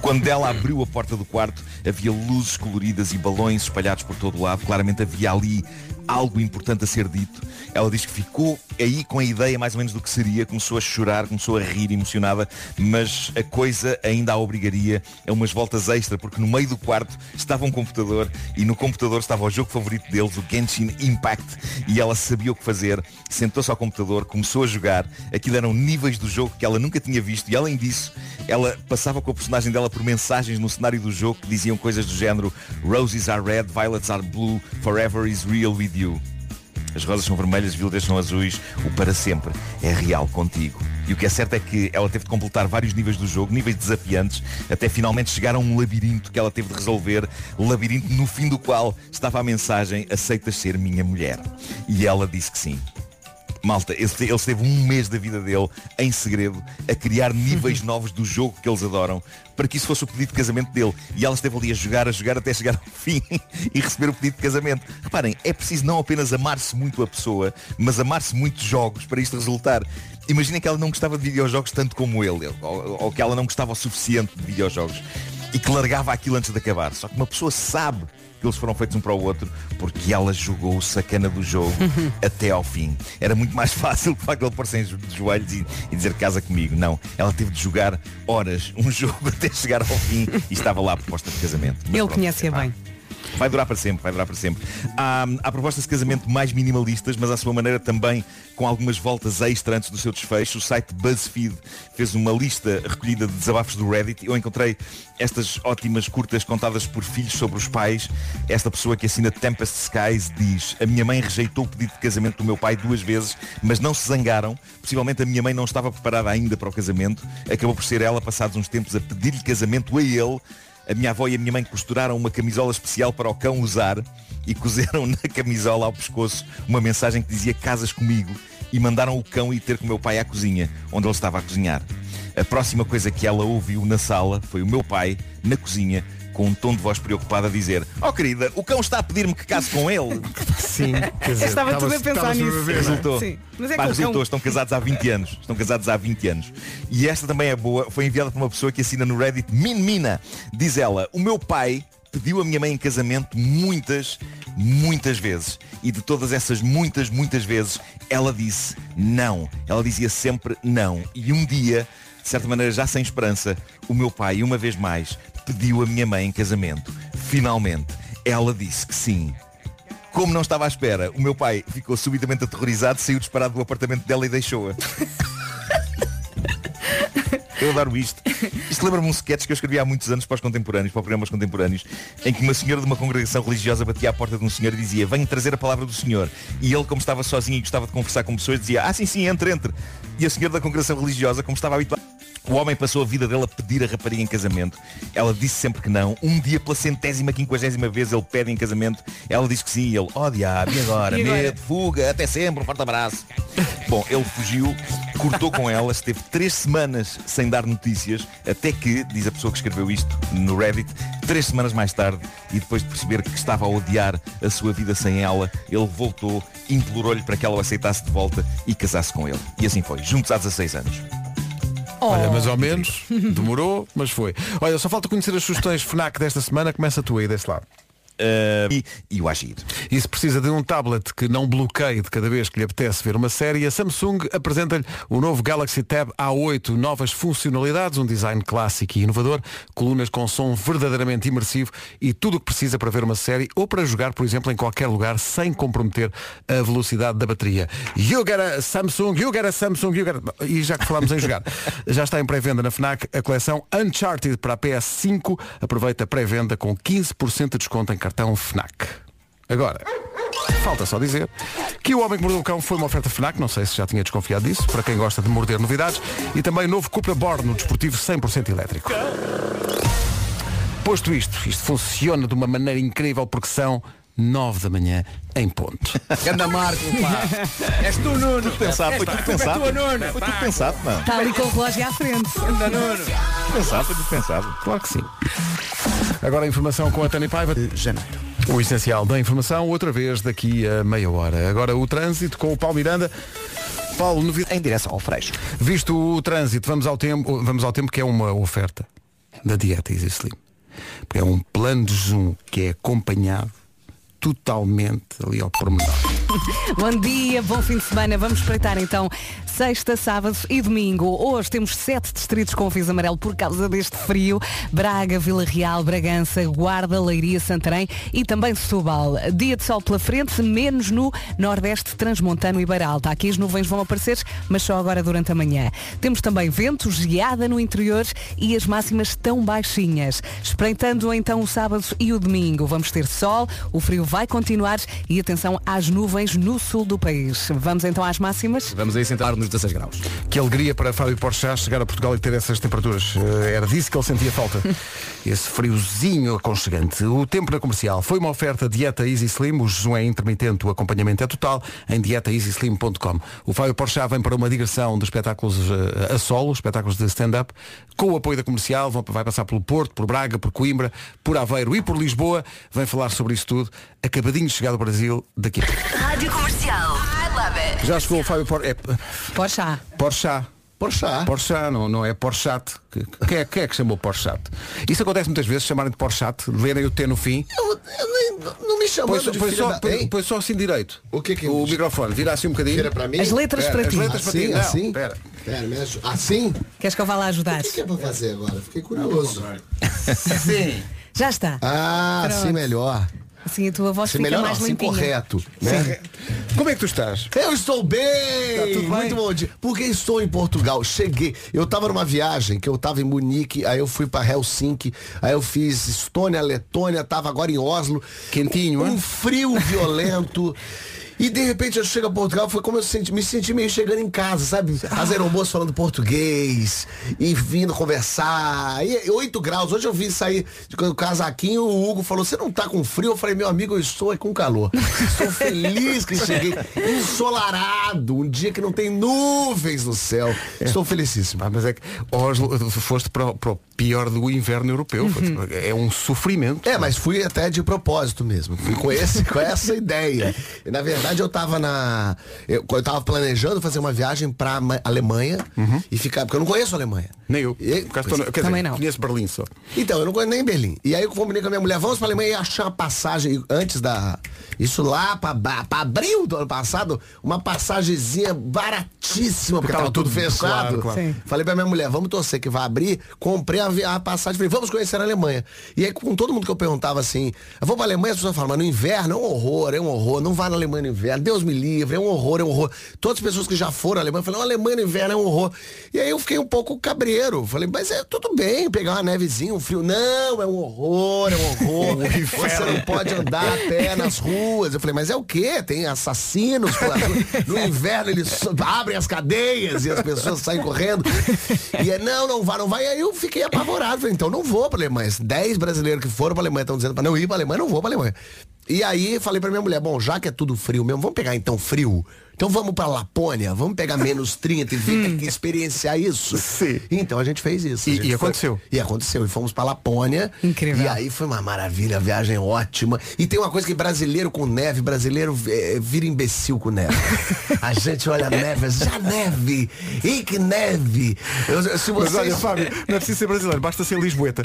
S13: Quando ela abriu a porta do quarto, havia luzes coloridas e balões espalhados por todo o lado. Claramente havia ali algo importante a ser dito. Ela diz que ficou aí com a ideia mais ou menos do que seria, começou a chorar, começou a rir emocionada, mas a coisa ainda a obrigaria a umas voltas extra, porque no meio do quarto estava um computador e no computador estava o jogo favorito deles, o Genshin Impact, e ela sabia o que fazer, sentou-se ao computador, começou a jogar, aquilo eram níveis do jogo que ela nunca tinha visto e além disso, ela passava com a personagem dela por mensagens no cenário do jogo que diziam coisas do género Roses are red, violets are blue, forever is real with you. As rosas são vermelhas, violetas são azuis, o para sempre é real contigo. E o que é certo é que ela teve de completar vários níveis do jogo, níveis desafiantes, até finalmente chegar a um labirinto que ela teve de resolver, labirinto no fim do qual estava a mensagem aceitas ser minha mulher. E ela disse que sim. Malta, ele ele esteve um mês da vida dele em segredo a criar níveis novos do jogo que eles adoram para que isso fosse o pedido de casamento dele. E ela esteve ali a jogar, a jogar até chegar ao (laughs) fim e receber o pedido de casamento. Reparem, é preciso não apenas amar-se muito a pessoa, mas amar-se muitos jogos para isto resultar. Imaginem que ela não gostava de videojogos tanto como ele, ou, ou que ela não gostava o suficiente de videojogos e que largava aquilo antes de acabar. Só que uma pessoa sabe que eles foram feitos um para o outro porque ela jogou o sacana do jogo (laughs) até ao fim. Era muito mais fácil de facto ele pôr-se de joelhos e, e dizer casa comigo. Não, ela teve de jogar horas um (laughs) jogo até chegar ao fim e estava lá a proposta de casamento. Mas
S2: Ele conhece-a
S13: epá,
S2: bem.
S13: Vai durar para sempre, vai durar para sempre. Há, há propostas de casamento mais minimalistas, mas à sua maneira também com algumas voltas extra antes do seu desfecho. O site BuzzFeed fez uma lista recolhida de desabafos do Reddit. Eu encontrei estas ótimas curtas contadas por filhos sobre os pais. Esta pessoa que assina Tempest Skies diz A minha mãe rejeitou o pedido de casamento do meu pai duas vezes, mas não se zangaram. Possivelmente a minha mãe não estava preparada ainda para o casamento. Acabou por ser ela, passados uns tempos, a pedir-lhe casamento a ele. A minha avó e a minha mãe costuraram uma camisola especial para o cão usar e cozeram (laughs) na camisola ao pescoço uma mensagem que dizia casas comigo e mandaram o cão ir ter com o meu pai à cozinha, onde ele estava a cozinhar. A próxima coisa que ela ouviu na sala foi o meu pai, na cozinha, com um tom de voz preocupado a dizer Oh querida, o cão está a pedir-me que case com ele. (laughs)
S1: Sim, quer
S2: Eu estava tudo a pensar nisso.
S13: Resultou.
S2: Sim. Mas é
S13: Pá, resultou,
S2: cão-
S13: estão casados há 20 anos. Estão casados há 20 anos. E esta também é boa, foi enviada por uma pessoa que assina no Reddit Min Mina. Diz ela, o meu pai pediu a minha mãe em casamento muitas, muitas vezes. E de todas essas muitas, muitas vezes, ela disse não. Ela dizia sempre não. E um dia, de certa maneira já sem esperança, o meu pai, uma vez mais, pediu a minha mãe em casamento. Finalmente, ela disse que sim. Como não estava à espera, o meu pai ficou subitamente aterrorizado, saiu disparado do apartamento dela e deixou-a. Eu adoro isto. Isto lembra-me um sketch que eu escrevi há muitos anos para os contemporâneos, para o programa Os Contemporâneos, em que uma senhora de uma congregação religiosa batia à porta de um senhor e dizia, venho trazer a palavra do senhor. E ele, como estava sozinho e gostava de conversar com pessoas, dizia, ah sim, sim, entre, entre. E a senhora da congregação religiosa, como estava habituada, o homem passou a vida dele a pedir a rapariga em casamento. Ela disse sempre que não. Um dia, pela centésima, quinquagésima vez, ele pede em casamento. Ela diz que sim. E ele, oh diabo, e agora? (laughs)
S2: E agora?
S13: Medo, fuga, até sempre, um forte abraço. Bom, ele fugiu, cortou com ela, esteve três semanas sem dar notícias, até que, diz a pessoa que escreveu isto no Reddit, três semanas mais tarde, e depois de perceber que estava a odiar a sua vida sem ela, ele voltou, implorou-lhe para que ela o aceitasse de volta e casasse com ele. E assim foi, juntos há 16 anos.
S1: Olha, mas ao menos demorou, mas foi. Olha, só falta conhecer as sugestões FNAC desta semana, começa tu aí desse lado.
S13: Uh, e, e o Agir.
S1: E se precisa de um tablet que não bloqueie de cada vez que lhe apetece ver uma série, a Samsung apresenta-lhe o novo Galaxy Tab A8, novas funcionalidades, um design clássico e inovador, colunas com som verdadeiramente imersivo e tudo o que precisa para ver uma série ou para jogar, por exemplo, em qualquer lugar sem comprometer a velocidade da bateria. You get a Samsung, you get a Samsung, you get a... E já que falámos em jogar, (laughs) já está em pré-venda na FNAC a coleção Uncharted para a PS5. Aproveita a pré-venda com 15% de desconto em cartão FNAC. Agora, falta só dizer que o Homem que Mordeu o Cão foi uma oferta FNAC, não sei se já tinha desconfiado disso, para quem gosta de morder novidades, e também novo Cupra Born, desportivo 100% elétrico. Posto isto, isto funciona de uma maneira incrível porque são 9 da manhã em ponto. (laughs)
S5: Ganda Marco, pá. És tu, Nuno.
S13: Pensado, foi tudo pensado. Foi tudo pensado, mano.
S2: Está ali com o relógio à frente.
S5: Ganda Nuno.
S13: Pensado, foi tudo pensado.
S1: Claro que sim. Agora a informação com a Tânia Paiva. De janeiro. O essencial da informação, outra vez daqui a meia hora. Agora o trânsito com o Paulo Miranda. Paulo, novidade.
S4: Em direção ao Freixo.
S1: Visto o trânsito, vamos ao tempo, vamos ao tempo que é uma oferta. da dieta Easy Slim. Porque é um plano de jejum que é acompanhado totalmente ali ao pormenor. (laughs)
S2: Bom dia, bom fim de semana. Vamos espreitar então sexta, sábado e domingo. Hoje temos sete distritos com aviso amarelo por causa deste frio. Braga, Vila Real, Bragança, Guarda, Leiria, Santarém e também Setúbal. Dia de sol pela frente, menos no Nordeste, Transmontano e Beira Alta. Aqui as nuvens vão aparecer, mas só agora durante a manhã. Temos também vento, geada no interior e as máximas tão baixinhas. Espreitando então o sábado e o domingo. Vamos ter sol, o frio vai continuar e atenção às nuvens no sul do país. Vamos então às máximas?
S5: Vamos aí sentar nos 16 graus.
S1: Que alegria para Fábio Porchat chegar a Portugal e ter essas temperaturas. Eh, Era disso que ele sentia falta. (laughs) Esse friozinho aconchegante. O tempo na comercial foi uma oferta dieta Easy Slim. O jejum é intermitente, o acompanhamento é total em dietaeasyslim.com. O Fábio Porchat vem para uma digressão de espetáculos eh, a solo, espetáculos de stand-up, com o apoio da comercial. Vai passar pelo Porto, por Braga, por Coimbra, por Aveiro e por Lisboa. Vem falar sobre isso tudo. Acabadinho de chegar ao Brasil daqui a pouco.
S3: Rádio Comercial.
S1: Já chegou o Fábio Por... é,
S2: Porchat.
S1: Porchat.
S15: Porchat.
S1: Porchat, não, não é Porchat. Que- Quem é, quem é que chamou Porchat? Isso acontece muitas vezes, chamarem de Porchat, lerem o T no fim.
S15: Eu, eu nem, não me
S1: só,
S15: de
S1: põe
S15: filha
S1: só,
S15: da...
S1: põe- só assim direito.
S15: O que que
S1: O microfone, vira assim um bocadinho.
S15: Vira para mim?
S2: As letras
S1: Pera,
S2: para
S1: as
S2: ti.
S1: letras para
S15: Assim,
S1: ti. Não,
S15: assim?
S1: espera.
S15: Pera, me ajuda. Assim?
S2: Queres que eu vá lá ajudar?
S15: O que, que é para fazer agora? Fiquei curioso. (laughs)
S1: Sim.
S2: Já está.
S15: Ah,
S2: Pronto.
S15: assim melhor.
S2: Assim a tua voz
S15: Assim
S2: fica
S15: melhor,
S2: mais
S15: não, assim
S2: limpinha.
S15: correto. Né?
S1: Como é que tu estás?
S15: Eu estou bem!
S1: Tá tudo bem?
S15: Muito bom dia. Porque estou em Portugal. Cheguei. Eu estava numa viagem que eu estava em Munique, aí eu fui para Helsinki, aí eu fiz Estônia, Letônia, tava agora em Oslo.
S1: Quentinho,
S15: um
S1: hein?
S15: frio violento. (laughs) E de repente eu chego a Portugal, foi como eu senti, me senti meio chegando em casa, sabe? As aeromoças falando português e vindo conversar. E 8 graus. Hoje eu vi sair de com o casaquinho, o Hugo falou, você não tá com frio? Eu falei, meu amigo, eu estou é com calor. (laughs) Estou feliz que cheguei. Ensolarado, um dia que não tem nuvens no céu. Estou felicíssimo.
S1: Ah, mas é que Oslo, foste para, para o pior do inverno europeu. Foi- É um sofrimento.
S15: É, mas fui até de propósito mesmo. Fui com, esse, com essa ideia. E, na verdade, eu tava na. Eu, eu tava planejando fazer uma viagem pra Ma- Alemanha e ficar. Porque eu não conheço a Alemanha.
S1: Nem eu.
S15: E-
S1: acaso tô- quer dizer,
S2: Também não.
S1: Conheço Berlim só.
S15: Então, eu não conheço nem Berlim. E aí eu combinei com a minha mulher, vamos pra Alemanha e achar uma passagem antes da. Isso lá pra, pra abril do ano passado, uma passagemzinha baratíssima, porque
S1: Tava
S15: tava tudo fechado.
S1: claro, claro.
S15: Falei pra minha mulher, vamos torcer que vai abrir. Comprei a, a passagem, falei, vamos conhecer a Alemanha. E aí, com todo mundo que eu perguntava assim, eu vou pra Alemanha, as pessoas falam, mas no inverno é um horror, é um horror, não vá na Alemanha no inverno, Deus me livre, é um horror, é um horror. Todas as pessoas que já foram à Alemanha falaram, Alemanha no inverno é um horror. E aí eu fiquei um pouco cabreiro. Falei, mas é tudo bem, pegar uma nevezinha, um frio. Não, é um horror, é um horror. (laughs) Você não pode andar a pé nas ruas. Eu falei, mas é o quê? Tem assassinos. (laughs) No inverno eles abrem as cadeias e as pessoas saem correndo. E é, não, não vai, não vai. Aí eu fiquei apavorado. Falei, então não vou pra Alemanha. Dez brasileiros que foram pra Alemanha estão dizendo pra não ir pra Alemanha, não vou pra Alemanha. E aí falei pra minha mulher, bom, já que é tudo frio mesmo, vamos pegar então frio. Então vamos pra Lapônia, vamos pegar menos (laughs) 30 e vir aqui experienciar isso.
S1: Sim.
S15: Então a gente fez isso.
S1: E- e
S15: foi-
S1: aconteceu.
S15: E aconteceu. E fomos pra Lapônia.
S2: Incrível.
S15: E aí foi uma maravilha, a viagem ótima. E tem uma coisa que brasileiro com neve, brasileiro é, vira imbecil com neve. (laughs) A gente olha a neve, já neve, e que neve. Eu- se
S1: Mas
S15: vocês...
S1: olha, Fábio, não é preciso ser brasileiro, basta ser lisboeta.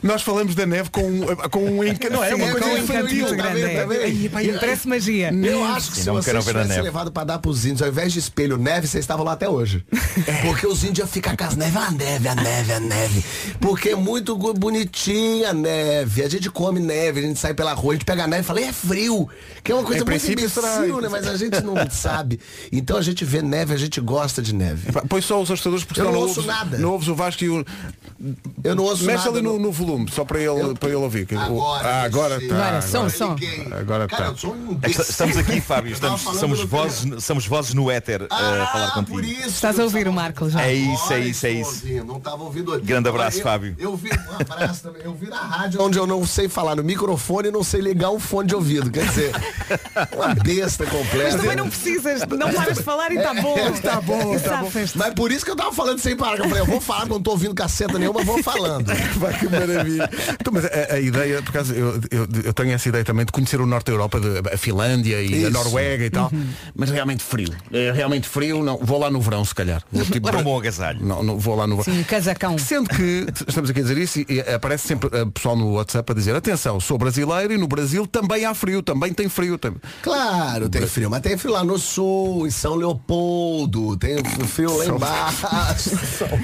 S1: Nós falamos da neve com, um- com um encanto. Não, é uma
S15: Sim,
S1: coisa infantil.
S2: grande, é.
S15: E-
S2: Parece magia.
S15: Eu acho que se
S12: Não
S15: vocês
S12: ver
S15: tivessem
S12: neve.
S15: levado pra dar pros índios, ao invés de espelho neve, vocês estavam lá até hoje. (laughs) Porque os índios iam ficar com as neves, a neve, a neve, a neve. Porque é muito bonitinha a neve. A gente come neve, a gente sai pela rua, a gente pega a neve e fala, é frio. Que é uma coisa
S1: Em
S15: muito imbecil, né? Mas a gente não (laughs) sabe. Então a gente vê neve, a gente gosta de neve.
S1: Põe só os ajustadores porque
S15: Eu não
S1: ouves,
S15: ouço nada.
S1: Não ouves o Vasco e o.
S15: Eu não ouço
S1: Mexe
S15: nada.
S1: ali no,
S15: não.
S1: no volume, só para ele, para ele ouvir. o- ah, agora está.
S2: Agora.
S1: Agora
S15: Cara,
S1: tá.
S15: eu sou um
S12: É que
S15: imbecil.
S12: Estamos aqui, Fábio,
S15: Eu tava
S12: estamos,
S15: falando
S12: somos,
S15: no
S12: vozes, somos vozes no éter a falar
S15: Ah,
S12: contigo.
S15: por isso.
S2: Estás a ouvir o Marco já.
S12: É isso, é isso, é isso.
S15: Não estava ouvindo hoje.
S12: Grande abraço,
S15: eu,
S12: Fábio.
S15: Eu vi um abraço também. Eu vi na rádio onde eu não sei falar no microfone e não sei ligar um fone de ouvido. Quer dizer, (laughs) uma besta
S2: Mas
S15: completa.
S2: também não precisas, não paras de falar e está bom.
S15: Tá bom, tá bom.
S2: safas-te.
S15: Mas por isso que eu tava falando sem parar. que Eu falei, eu vou falar, porque eu não tô ouvindo caceta nenhuma, vou falando. (laughs)
S1: Vai que maravilha. Então, mas a, a ideia, por acaso, eu, eu, eu tenho essa ideia também de conhecer o norte da Europa, de, a Finlândia e a
S15: Isso.
S1: Noruega e tal. Mas mas realmente frio. É realmente frio, não. Vou lá no verão, se calhar. Vou, tipo,
S13: Leva um bom agasalho.
S1: Não, não, vou lá no verão.
S2: Sim, casacão.
S1: Sendo que estamos aqui a dizer isso e e aparece sempre eh, pessoal no WhatsApp a dizer atenção, sou brasileiro e no Brasil também há frio, também tem frio. Tam...
S15: Claro, tem frio, mas tem frio lá no sul, em São Leopoldo, tem frio lá embaixo. (laughs)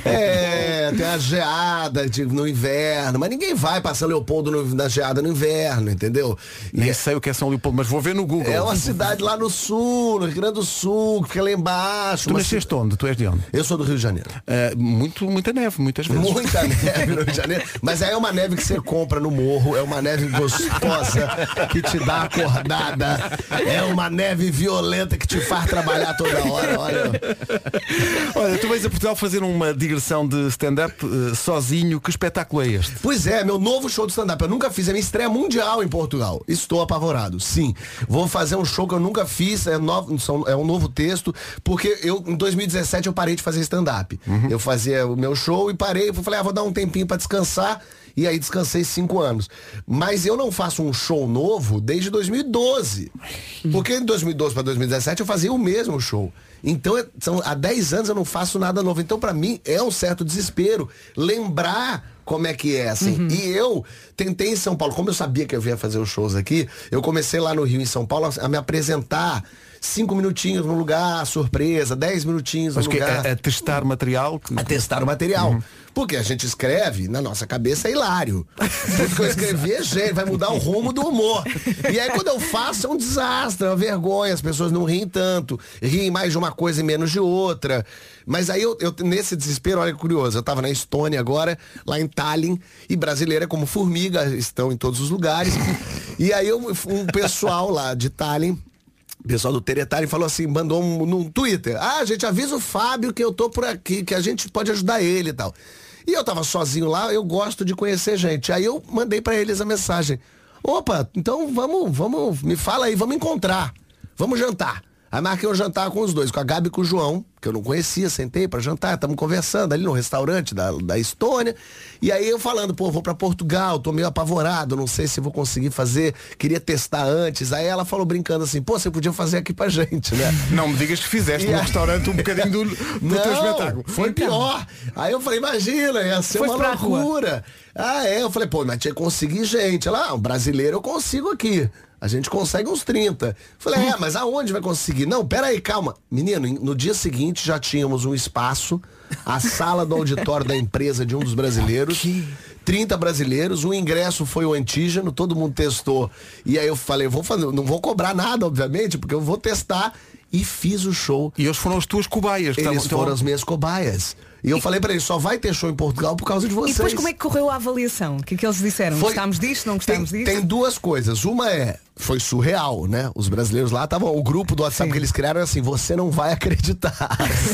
S15: É, tem a geada de- no inverno, mas ninguém vai pra São Leopoldo no- na geada no inverno, entendeu? E
S1: Nem
S15: é,
S1: sei o que é São Leopoldo, mas vou ver no Google.
S15: é uma cidade lá no sul, no Rio Grande do Sul, que fica lá embaixo.
S1: Tu nasceste onde? Tu és de onde?
S15: Eu sou do Rio de Janeiro.
S1: Eh, muito, muita neve, muitas vezes.
S15: Muita (laughs) neve no Rio de Janeiro. Mas aí é uma neve que você compra no morro, é uma neve gostosa que te dá acordada. É uma neve violenta que te faz trabalhar toda hora. Olha.
S1: Olha, tu vais a Portugal fazer uma digressão de stand-up eh, sozinho. Que espetáculo é este?
S15: Pois é, meu novo show de stand-up. Eu nunca fiz, é minha estreia mundial em Portugal. Estou apavorado, sim. Vou fazer um show que eu nunca fiz, é, novo, são- é um novo texto, porque eu, em 2017, eu parei de fazer stand-up. Eu fazia o meu show e parei, falei, ah, vou dar um tempinho pra descansar. E aí descansei cinco anos. Mas eu não faço um show novo desde 2012. Porque em 2012 para 2017 eu fazia o mesmo show. Então, é- são, há 10 anos eu não faço nada novo. Então, pra mim, é um certo desespero lembrar como é que é, assim. E eu tentei em São Paulo, como eu sabia que eu ia fazer os shows aqui, eu comecei lá no Rio, em São Paulo, a me apresentar cinco minutinhos no lugar, surpresa, dez minutinhos no
S1: Acho que
S15: lugar.
S1: a, a testar material. que-
S15: A testar o material. Porque a gente escreve, na nossa cabeça é hilário. Tudo que eu escrevi é gênio, vai mudar o rumo do humor. E aí quando eu faço é um desastre, é uma vergonha, as pessoas não riem tanto, riem mais de uma coisa e menos de outra. Mas aí eu, eu nesse desespero, olha que curioso, eu tava na Estônia agora, lá em Tallinn, e brasileira como formiga, estão em todos os lugares. E aí eu, um pessoal lá de Tallinn o pessoal do Teretari falou assim, mandou um, num Twitter. Ah, gente, avisa o Fábio que eu tô por aqui, que a gente pode ajudar ele e tal. E eu tava sozinho lá, eu gosto de conhecer gente. Aí eu mandei pra eles a mensagem. Opa, então vamos, vamos, me fala aí, vamos encontrar. Vamos jantar. Aí marquei um jantar com os dois, com a Gabi e com o João, que eu não conhecia, sentei pra jantar, estamos conversando ali no restaurante da, da Estônia. E aí eu falando, pô, vou pra Portugal, tô meio apavorado, não sei se vou conseguir fazer, queria testar antes. Aí ela falou brincando assim, pô, você podia fazer aqui pra gente, né? (laughs)
S1: Não me digas que fizeste no
S15: aí-
S1: restaurante um bocadinho do, do (laughs) teu espetáculo.
S15: Foi pior. Aí eu falei, imagina, ia ser
S2: Foste
S15: uma loucura. Ah, é? Eu falei, pô, mas tinha que conseguir gente. Lá, ah, um brasileiro eu consigo aqui. A gente consegue uns 30. Falei, é, mas aonde vai conseguir? Não, pera aí, calma. Menino, no dia seguinte já tínhamos um espaço, a sala do auditório da empresa de um dos brasileiros. 30 brasileiros, o ingresso foi o antígeno, todo mundo testou. E aí eu falei, vou fazer, não vou cobrar nada, obviamente, porque eu vou testar. E fiz o show.
S1: E eles foram as tuas cobaias. que
S15: Eles
S1: estavam-
S15: foram as minhas cobaias. E eu falei pra eles, só vai ter show em Portugal por causa de
S2: E
S15: vocês.
S2: depois como é que correu a avaliação? O que é que eles disseram?
S15: Foi-
S2: Gostámos disto? Não gostámos
S15: tem,
S2: disto?
S15: tem duas coisas. Uma é, foi surreal, né? Os brasileiros lá estavam, o grupo do WhatsApp que eles criaram era assim, você não vai acreditar.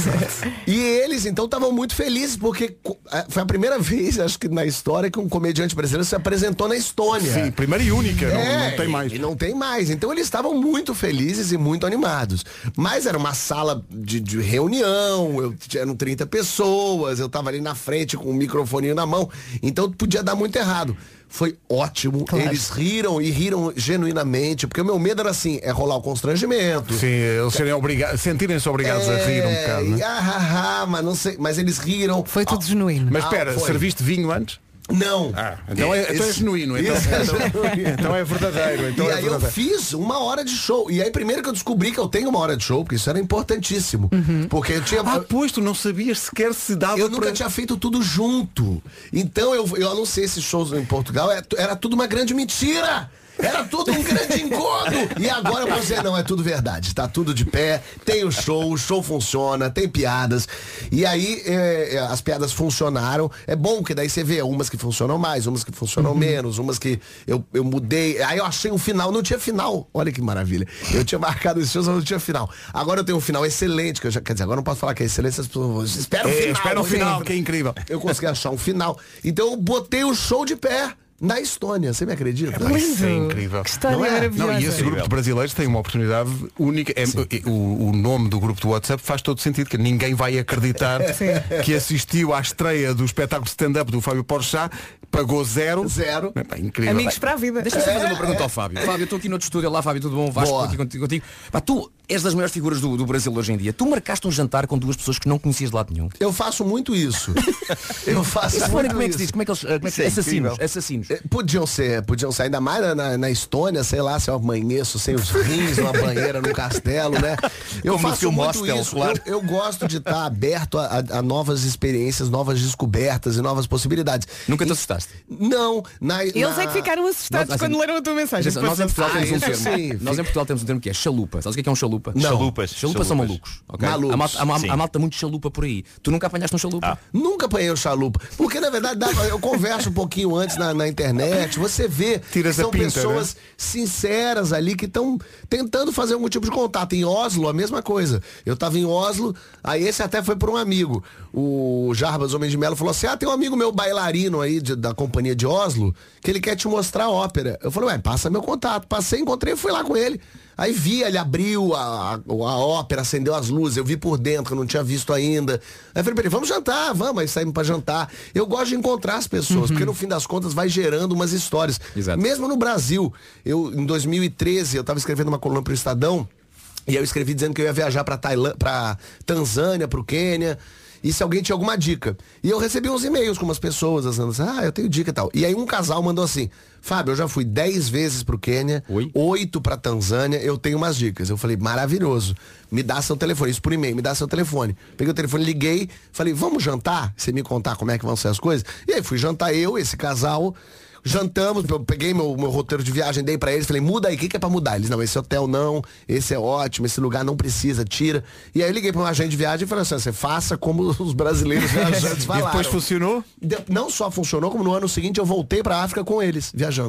S15: (laughs) e eles, então, estavam muito felizes, porque eh, foi a primeira vez, acho que na história, que um comediante brasileiro se apresentou na Estônia.
S1: Sim, primeira e única, não-
S15: É,
S1: não, tem mais.
S15: E não tem mais. Então eles estavam muito felizes e muito animados. Mas era uma sala de, de reunião, eu, eram 30 pessoas, eu tava ali na frente com o microfone na mão. Então podia dar muito errado. Foi ótimo. Eles riram e riram genuinamente, porque o meu medo era assim, é rolar o constrangimento.
S1: Sim, eles serem obrigados, sentirem-se obrigados a rir um bocado,
S15: É,
S1: né?
S15: e ah, ah, ah, mas não sei, mas eles riram.
S2: Foi tudo genuíno.
S1: Mas
S15: Ah,
S1: espera, serviste vinho antes?
S15: Não.
S1: Ah, então é, então é
S15: Esse-
S1: genuíno. Então,
S15: é
S1: então-
S15: genuíno.
S1: então é verdadeiro. Então
S15: e
S1: é
S15: aí eu
S1: verdadeiro.
S15: fiz uma hora de show. E aí primeiro que eu descobri que eu tenho uma hora de show, porque isso era importantíssimo. Porque eu tinha.
S1: Ah, pois, tu não sabias sequer se dava
S15: eu nunca
S1: para-
S15: tinha feito tudo junto. Então eu, eu anunciei esses shows em Portugal, é- era tudo uma grande mentira. Era tudo um grande engodo. E agora dizer, não, é tudo verdade. Tá tudo de pé, tem o show, o show funciona, tem piadas. E aí é, é, as piadas funcionaram. É bom que daí você vê umas que funcionam mais, umas que funcionam menos, umas que eu, eu mudei. Aí eu achei um final, não tinha final. Olha que maravilha. Eu tinha marcado esses shows, mas não tinha final. Agora eu tenho um final excelente, que eu já, quer dizer, agora eu não posso falar que é excelente, as pessoas espera o
S1: É,
S15: final.
S1: espera o
S15: sim."
S1: final, que é incrível.
S15: Eu consegui achar um final. Então eu botei o show de pé na Estônia. Você me acredita?
S1: Isso é incrível.
S2: Que história
S15: Não é?
S2: maravilhosa.
S1: Não, e esse grupo de brasileiros tem uma oportunidade única. É- o, o nome do grupo do WhatsApp faz todo sentido, que ninguém vai acreditar (laughs) que assistiu à estreia do espetáculo stand-up do Fábio Porchat, pagou zero.
S15: Zero.
S1: É, pá, incrível.
S2: Amigos para a vida.
S5: Deixa-me só fazer uma pergunta ao Fábio. Fábio, eu estou aqui no outro estúdio. Olá, Fábio, tudo bom? Vasco, aqui contigo. contigo. Pá, tu, és das maiores figuras do, do Brasil hoje em dia. Tu marcaste um jantar com duas pessoas que não conhecias de lado nenhum.
S15: Eu faço muito isso. (laughs) Eu faço
S5: Isso
S15: muito
S5: como é que se
S15: isso.
S5: diz? Como é que eles. Como é que,
S15: é
S5: assassinos. Assassinos.
S15: Eh, Podiam ser, podiam ser, ainda mais na, na Estônia, sei lá, se eu amanheço sem os rins, numa banheira, num castelo, né? (laughs) Eu
S13: Como
S15: faço muito
S13: Hostel,
S15: isso.
S13: claro.
S15: Eu, eu gosto de estar aberto a, a- a novas experiências, novas descobertas e novas possibilidades.
S5: Nunca te assustaste?
S15: Não, na,
S2: Eles
S15: na-
S2: é que ficaram assustados
S5: Nós-
S2: quando leram a tua mensagem.
S5: Nós em Portugal temos um termo.
S15: sim,
S5: Nós em Portugal temos um termo que é chalupa. Sabes o é que é um chalupa?
S15: Não.
S13: Chalupas.
S5: Chalupas são malucos. ok?
S15: Malucos,
S5: A malta, a, malta muito chalupa por aí. Tu nunca apanhaste um chalupa?
S15: Nunca apanhei o chalupa. Porque na verdade eu converso um pouquinho antes na, na internet, você vê
S1: Tiras
S15: que
S1: a
S15: são
S1: pinta,
S15: pessoas sinceras ali que estão tentando fazer algum tipo de contato. Em Oslo, a mesma coisa. Eu tava em Oslo, aí esse até foi por um amigo. O Jarbas Homem de Melo falou assim: Ah, tem um amigo meu bailarino aí de- da companhia de Oslo que ele quer te mostrar a ópera. Eu falei, ué, passa meu contato. Passei, encontrei, fui lá com ele. Aí vi, ele abriu a, a, a ópera, acendeu as luzes, eu vi por dentro, eu não tinha visto ainda. Aí falei ele, vamos jantar, vamos, aí saímos pra jantar. Eu gosto de encontrar as pessoas, porque no fim das contas vai gerando umas histórias.
S5: Exato.
S15: Mesmo no Brasil, eu em 2013, eu tava escrevendo uma coluna pro Estadão, e aí eu escrevi dizendo que eu ia viajar pra Tailã, pra Tanzânia, pro Quênia. E se alguém tinha alguma dica. E eu recebi uns e-mails com umas pessoas, dizendo assim, ah, eu tenho dica e tal. E aí um casal mandou assim, Fábio, eu já fui 10 vezes pro Quênia,
S5: Oi?
S15: oito pra Tanzânia, eu tenho umas dicas. Eu falei, maravilhoso. Me dá seu telefone, isso por e-mail, me dá seu telefone. Peguei o telefone, liguei, falei, vamos jantar? Você me contar como é que vão ser as coisas? E aí fui jantar eu, esse casal, jantamos, eu peguei meu, meu roteiro de viagem, dei pra eles, falei, muda aí, o que, que é pra mudar? Eles, não, esse hotel não, esse é ótimo, esse lugar não precisa, tira. E aí eu liguei pra um agente de viagem e falei assim, você faça como (laughs) os brasileiros viajantes (laughs)
S1: E
S15: falaram.
S1: depois funcionou?
S15: De- Não só funcionou, como no ano seguinte eu voltei pra África com eles, viajando.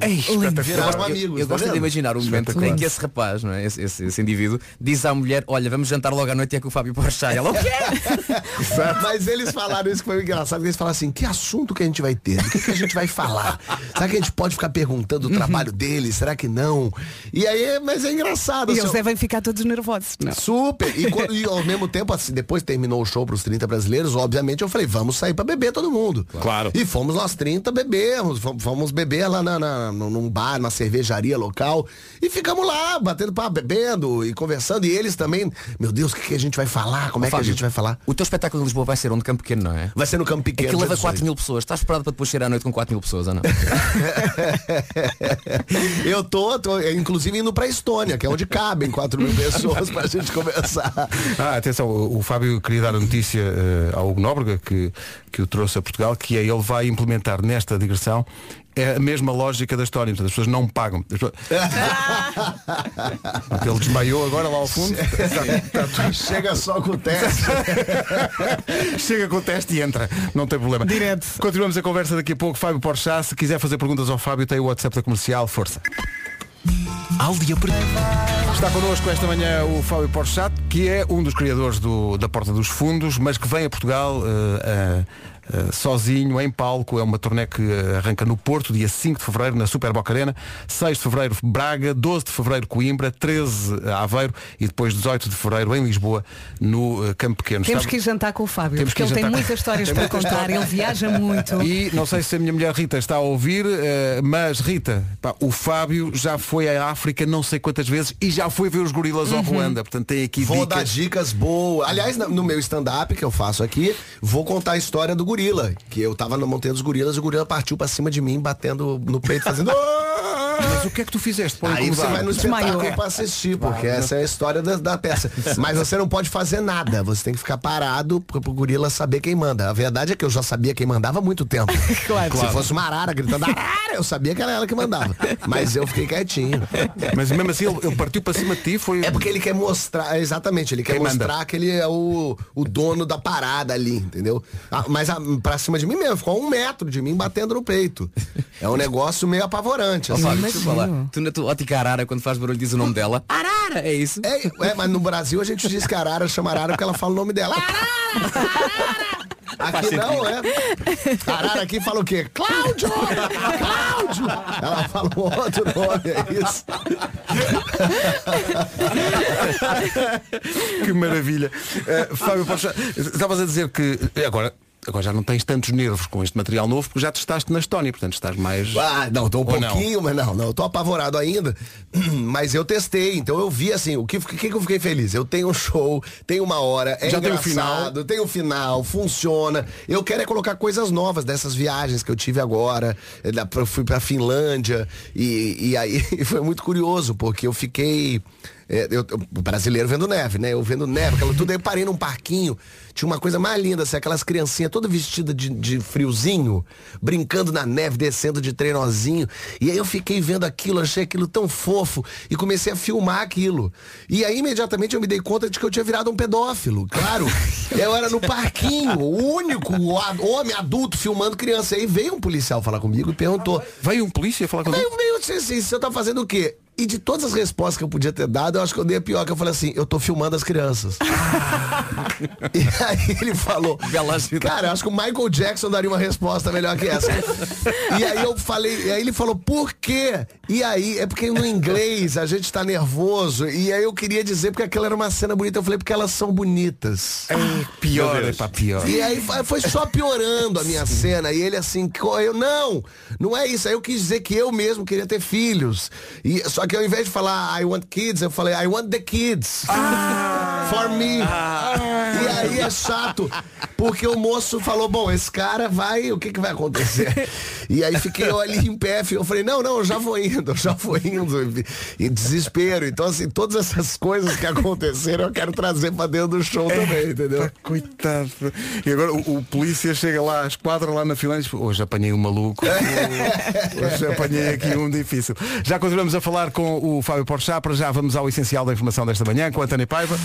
S15: Viraram
S5: Eu-
S15: amigos.
S5: Eu,
S15: tá
S5: gosto de
S15: vendo?
S5: imaginar o momento em que esse rapaz, não é? esse, esse- esse indivíduo, diz à mulher, olha, vamos jantar logo à noite e é com o Fábio Porchat. Ela, o quê? (laughs)
S15: Mas eles falaram isso que foi engraçado. Eles falaram assim, que assunto que a gente vai ter? Do que, que a gente vai falar? Será que a gente pode ficar perguntando o trabalho deles? Será que não? E aí, mas é engraçado.
S2: E
S15: assim,
S2: eles devem ficar todos nervosos. Não.
S15: Super. E, quando- (laughs) e ao mesmo tempo, assim, depois terminou o show pros 30 brasileiros, obviamente eu falei, vamos sair pra beber todo mundo.
S1: Claro.
S15: E fomos nós 30 bebemos, fomos, beber lá na, na- num bar, numa cervejaria local. E ficamos lá, batendo papo, bebendo e conversando. E eles também, meu Deus, o que, que a gente vai falar? Como é que a gente vai falar?
S5: O teu espetáculo em Lisboa vai ser onde Campo Pequeno, não é?
S15: Vai ser no Campo Pequeno.
S5: Aquilo leva
S15: dia
S5: 4
S15: 18.
S5: mil pessoas. Estás preparado para depois chegar à noite com 4 mil pessoas ou não? (laughs) (laughs)
S15: Eu tô, tô, inclusive indo pra Estônia, que é onde cabem 4 mil pessoas pra gente conversar.
S1: Ah, atenção, o, o Fábio queria dar a notícia eh, ao Hugo Nóbrega que, que o trouxe a Portugal, que é ele vai implementar nesta digressão é a mesma lógica da história, portanto as pessoas não pagam. As pessoas- (laughs) Ele desmaiou agora lá ao fundo. (laughs)
S15: Chega só com o teste. (laughs)
S1: Chega com o teste e entra, não tem problema.
S2: Direto.
S1: Continuamos a conversa daqui a pouco. Fábio Porchat, se quiser fazer perguntas ao Fábio, tem o WhatsApp da comercial, força.
S14: Aldia
S1: Está connosco esta manhã o Fábio Porchat, que é um dos criadores do- da Porta dos Fundos, mas que vem a Portugal eh, eh, eh, sozinho, em palco. É uma turnê que eh, arranca no Porto, dia 5 de Fevereiro, na Super Boca Arena, 6 de Fevereiro, Braga, 12 de Fevereiro, Coimbra, 13 Aveiro e depois 18 de Fevereiro, em Lisboa, no eh, Campo Pequeno.
S2: Temos
S1: Está-
S2: que ir jantar com o Fábio,
S1: Temos
S2: porque ele tem
S1: jantar.
S2: muitas histórias
S1: Tem
S2: para contar, ele viaja (laughs) muito.
S1: E não sei se a minha mulher Rita está a ouvir, eh, mas Rita, pá, o Fábio já foi à África não sei quantas vezes e já foi ver os gorilas ao Ruanda. Portanto, tem aqui
S15: Vou dar
S1: dicas.
S15: dicas boas. Aliás, no meu stand-up que eu faço aqui, vou contar a história do gorila. Que eu tava na Montanha dos Gorilas e o gorila partiu pra cima de mim, batendo no peito, fazendo. (laughs)
S1: Mas o que é que tu fizeste para
S15: Aí você vai no espetáculo pra assistir, porque essa é a história da, da peça. (laughs) Mas você não pode fazer nada, você tem que ficar parado pro, pro gorila saber quem manda. A verdade é que eu já sabia quem mandava há muito tempo. (laughs)
S2: Claro.
S15: Se fosse uma arara gritando arara, eu sabia que era ela que mandava. Mas eu fiquei quietinho. (laughs)
S1: Mas mesmo assim ele, ele partiu para cima de ti, foi.
S15: É porque ele quer mostrar, exatamente, ele quer
S1: Quem manda?
S15: mostrar que ele é o, o dono da parada ali, entendeu? Ah, mas ah, pra cima de mim mesmo, ficou a um metro de mim batendo no peito. É um negócio meio apavorante. Assim.
S5: Deixa eu falar. Tu na tua ótica arara, quando faz barulho, diz o nome dela. Arara, é isso?
S15: É, é, mas no Brasil a gente diz que a Arara chama Arara porque ela fala o nome dela. Arara! Arara! Aqui não, é. Arara aqui fala o quê? Cláudio! Cláudio! Ela fala um outro nome, é isso.
S1: que maravilha. Eh, Fábio estavas a dizer que agora agora já não tens tantos nervos com este material novo porque já testaste na Estónia, portanto estás mais.
S15: Ah, não, tô um
S1: Ou não?
S15: pouquinho, mas não, não, eu tô apavorado ainda. (clears throat) Mas eu testei, então eu vi assim, o que, que, que eu fiquei feliz? Eu tenho um show, tem uma hora, é
S1: Já tem o
S15: engraçado, tem o final, funciona. Eu quero é colocar coisas novas dessas viagens que eu tive agora. Eu da- eu fui pra Finlândia e, e aí (laughs) foi muito curioso, porque eu fiquei. é, eu, brasileiro vendo neve, né? Eu vendo neve, aquela tudo, aí eu parei num parquinho, tinha uma coisa mais linda, assim, aquelas criancinhas toda vestida de, de friozinho, brincando na neve, descendo de trenozinho. E aí eu fiquei vendo aquilo, achei aquilo tão fofo e comecei a filmar aquilo. E aí imediatamente eu me dei conta de que eu tinha virado um pedófilo, claro. (laughs) eu era no parquinho, o único homem adulto filmando criança. Aí veio um policial falar comigo e perguntou.
S1: Veio um polícia falar comigo?
S15: Veio, veio assim, você tá fazendo o quê? E de todas as respostas que eu podia ter dado, eu acho que eu dei a pior, que eu falei assim, eu tô filmando as crianças. (laughs) e aí ele falou, cara, eu acho que o Michael Jackson daria uma resposta melhor que essa. (laughs) e aí eu falei, e aí ele falou, por quê? E aí, é porque no inglês a gente tá nervoso, e aí eu queria dizer porque aquela era uma cena bonita, eu falei, porque elas são bonitas.
S1: pior,
S15: Meu Deus.
S1: epá, pior.
S15: E aí foi- só piorando a minha cena. E ele assim, eu não, não é isso. Aí eu quis dizer que eu mesmo queria ter filhos. E, só que ao invés de falar I want kids, eu falei I want the kids. For me. E aí é chato, porque o moço falou, bom, esse cara vai, o que que vai acontecer? E aí fiquei eu ali em pé, eu falei, não, não, eu já vou indo, eu já vou indo. Em desespero. Então, assim, todas essas coisas que aconteceram, eu quero trazer pra dentro do show também, entendeu?
S1: Coitado. E agora o, o polícia chega lá, a esquadra lá na Finlândia e hoje apanhei um maluco. (laughs) hoje apanhei aqui um difícil. Já continuamos a falar com o Fábio Porchat, para já vamos ao essencial da informação desta manhã com a Tânia Paiva.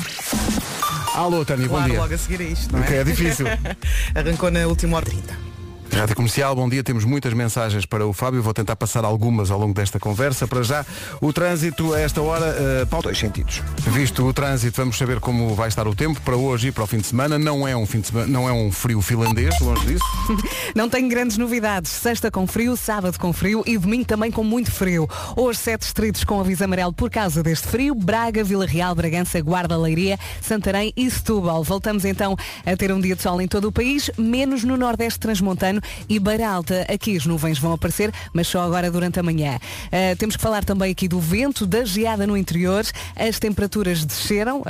S1: Alô, Tânia, bom
S16: Claro,
S1: dia.
S16: logo a seguir a isto, não é?
S1: É difícil. (laughs)
S16: Arrancou na última hora 30.
S1: Rádio Comercial, bom dia. Temos muitas mensagens para o Fábio. Vou tentar passar algumas ao longo desta conversa. Para já, o trânsito a esta hora. Uh, Paulo...
S4: Dois sentidos.
S1: Visto o trânsito, vamos saber como vai estar o tempo para hoje e para o fim de semana. Não é um fim de semana, não é um frio finlandês, longe disso. (laughs)
S2: Não tenho grandes novidades. Sexta com frio, sábado com frio e domingo também com muito frio. Hoje sete distritos com aviso amarelo por causa deste frio. Braga, Vila Real, Bragança, Guarda, Leiria, Santarém e Setúbal. Voltamos então a ter um dia de sol em todo o país, menos no Nordeste Transmontano e Beira Alta. Aqui as nuvens vão aparecer, mas só agora durante a manhã. Uh, temos que falar também aqui do vento, da geada no interior. As temperaturas desceram, uh,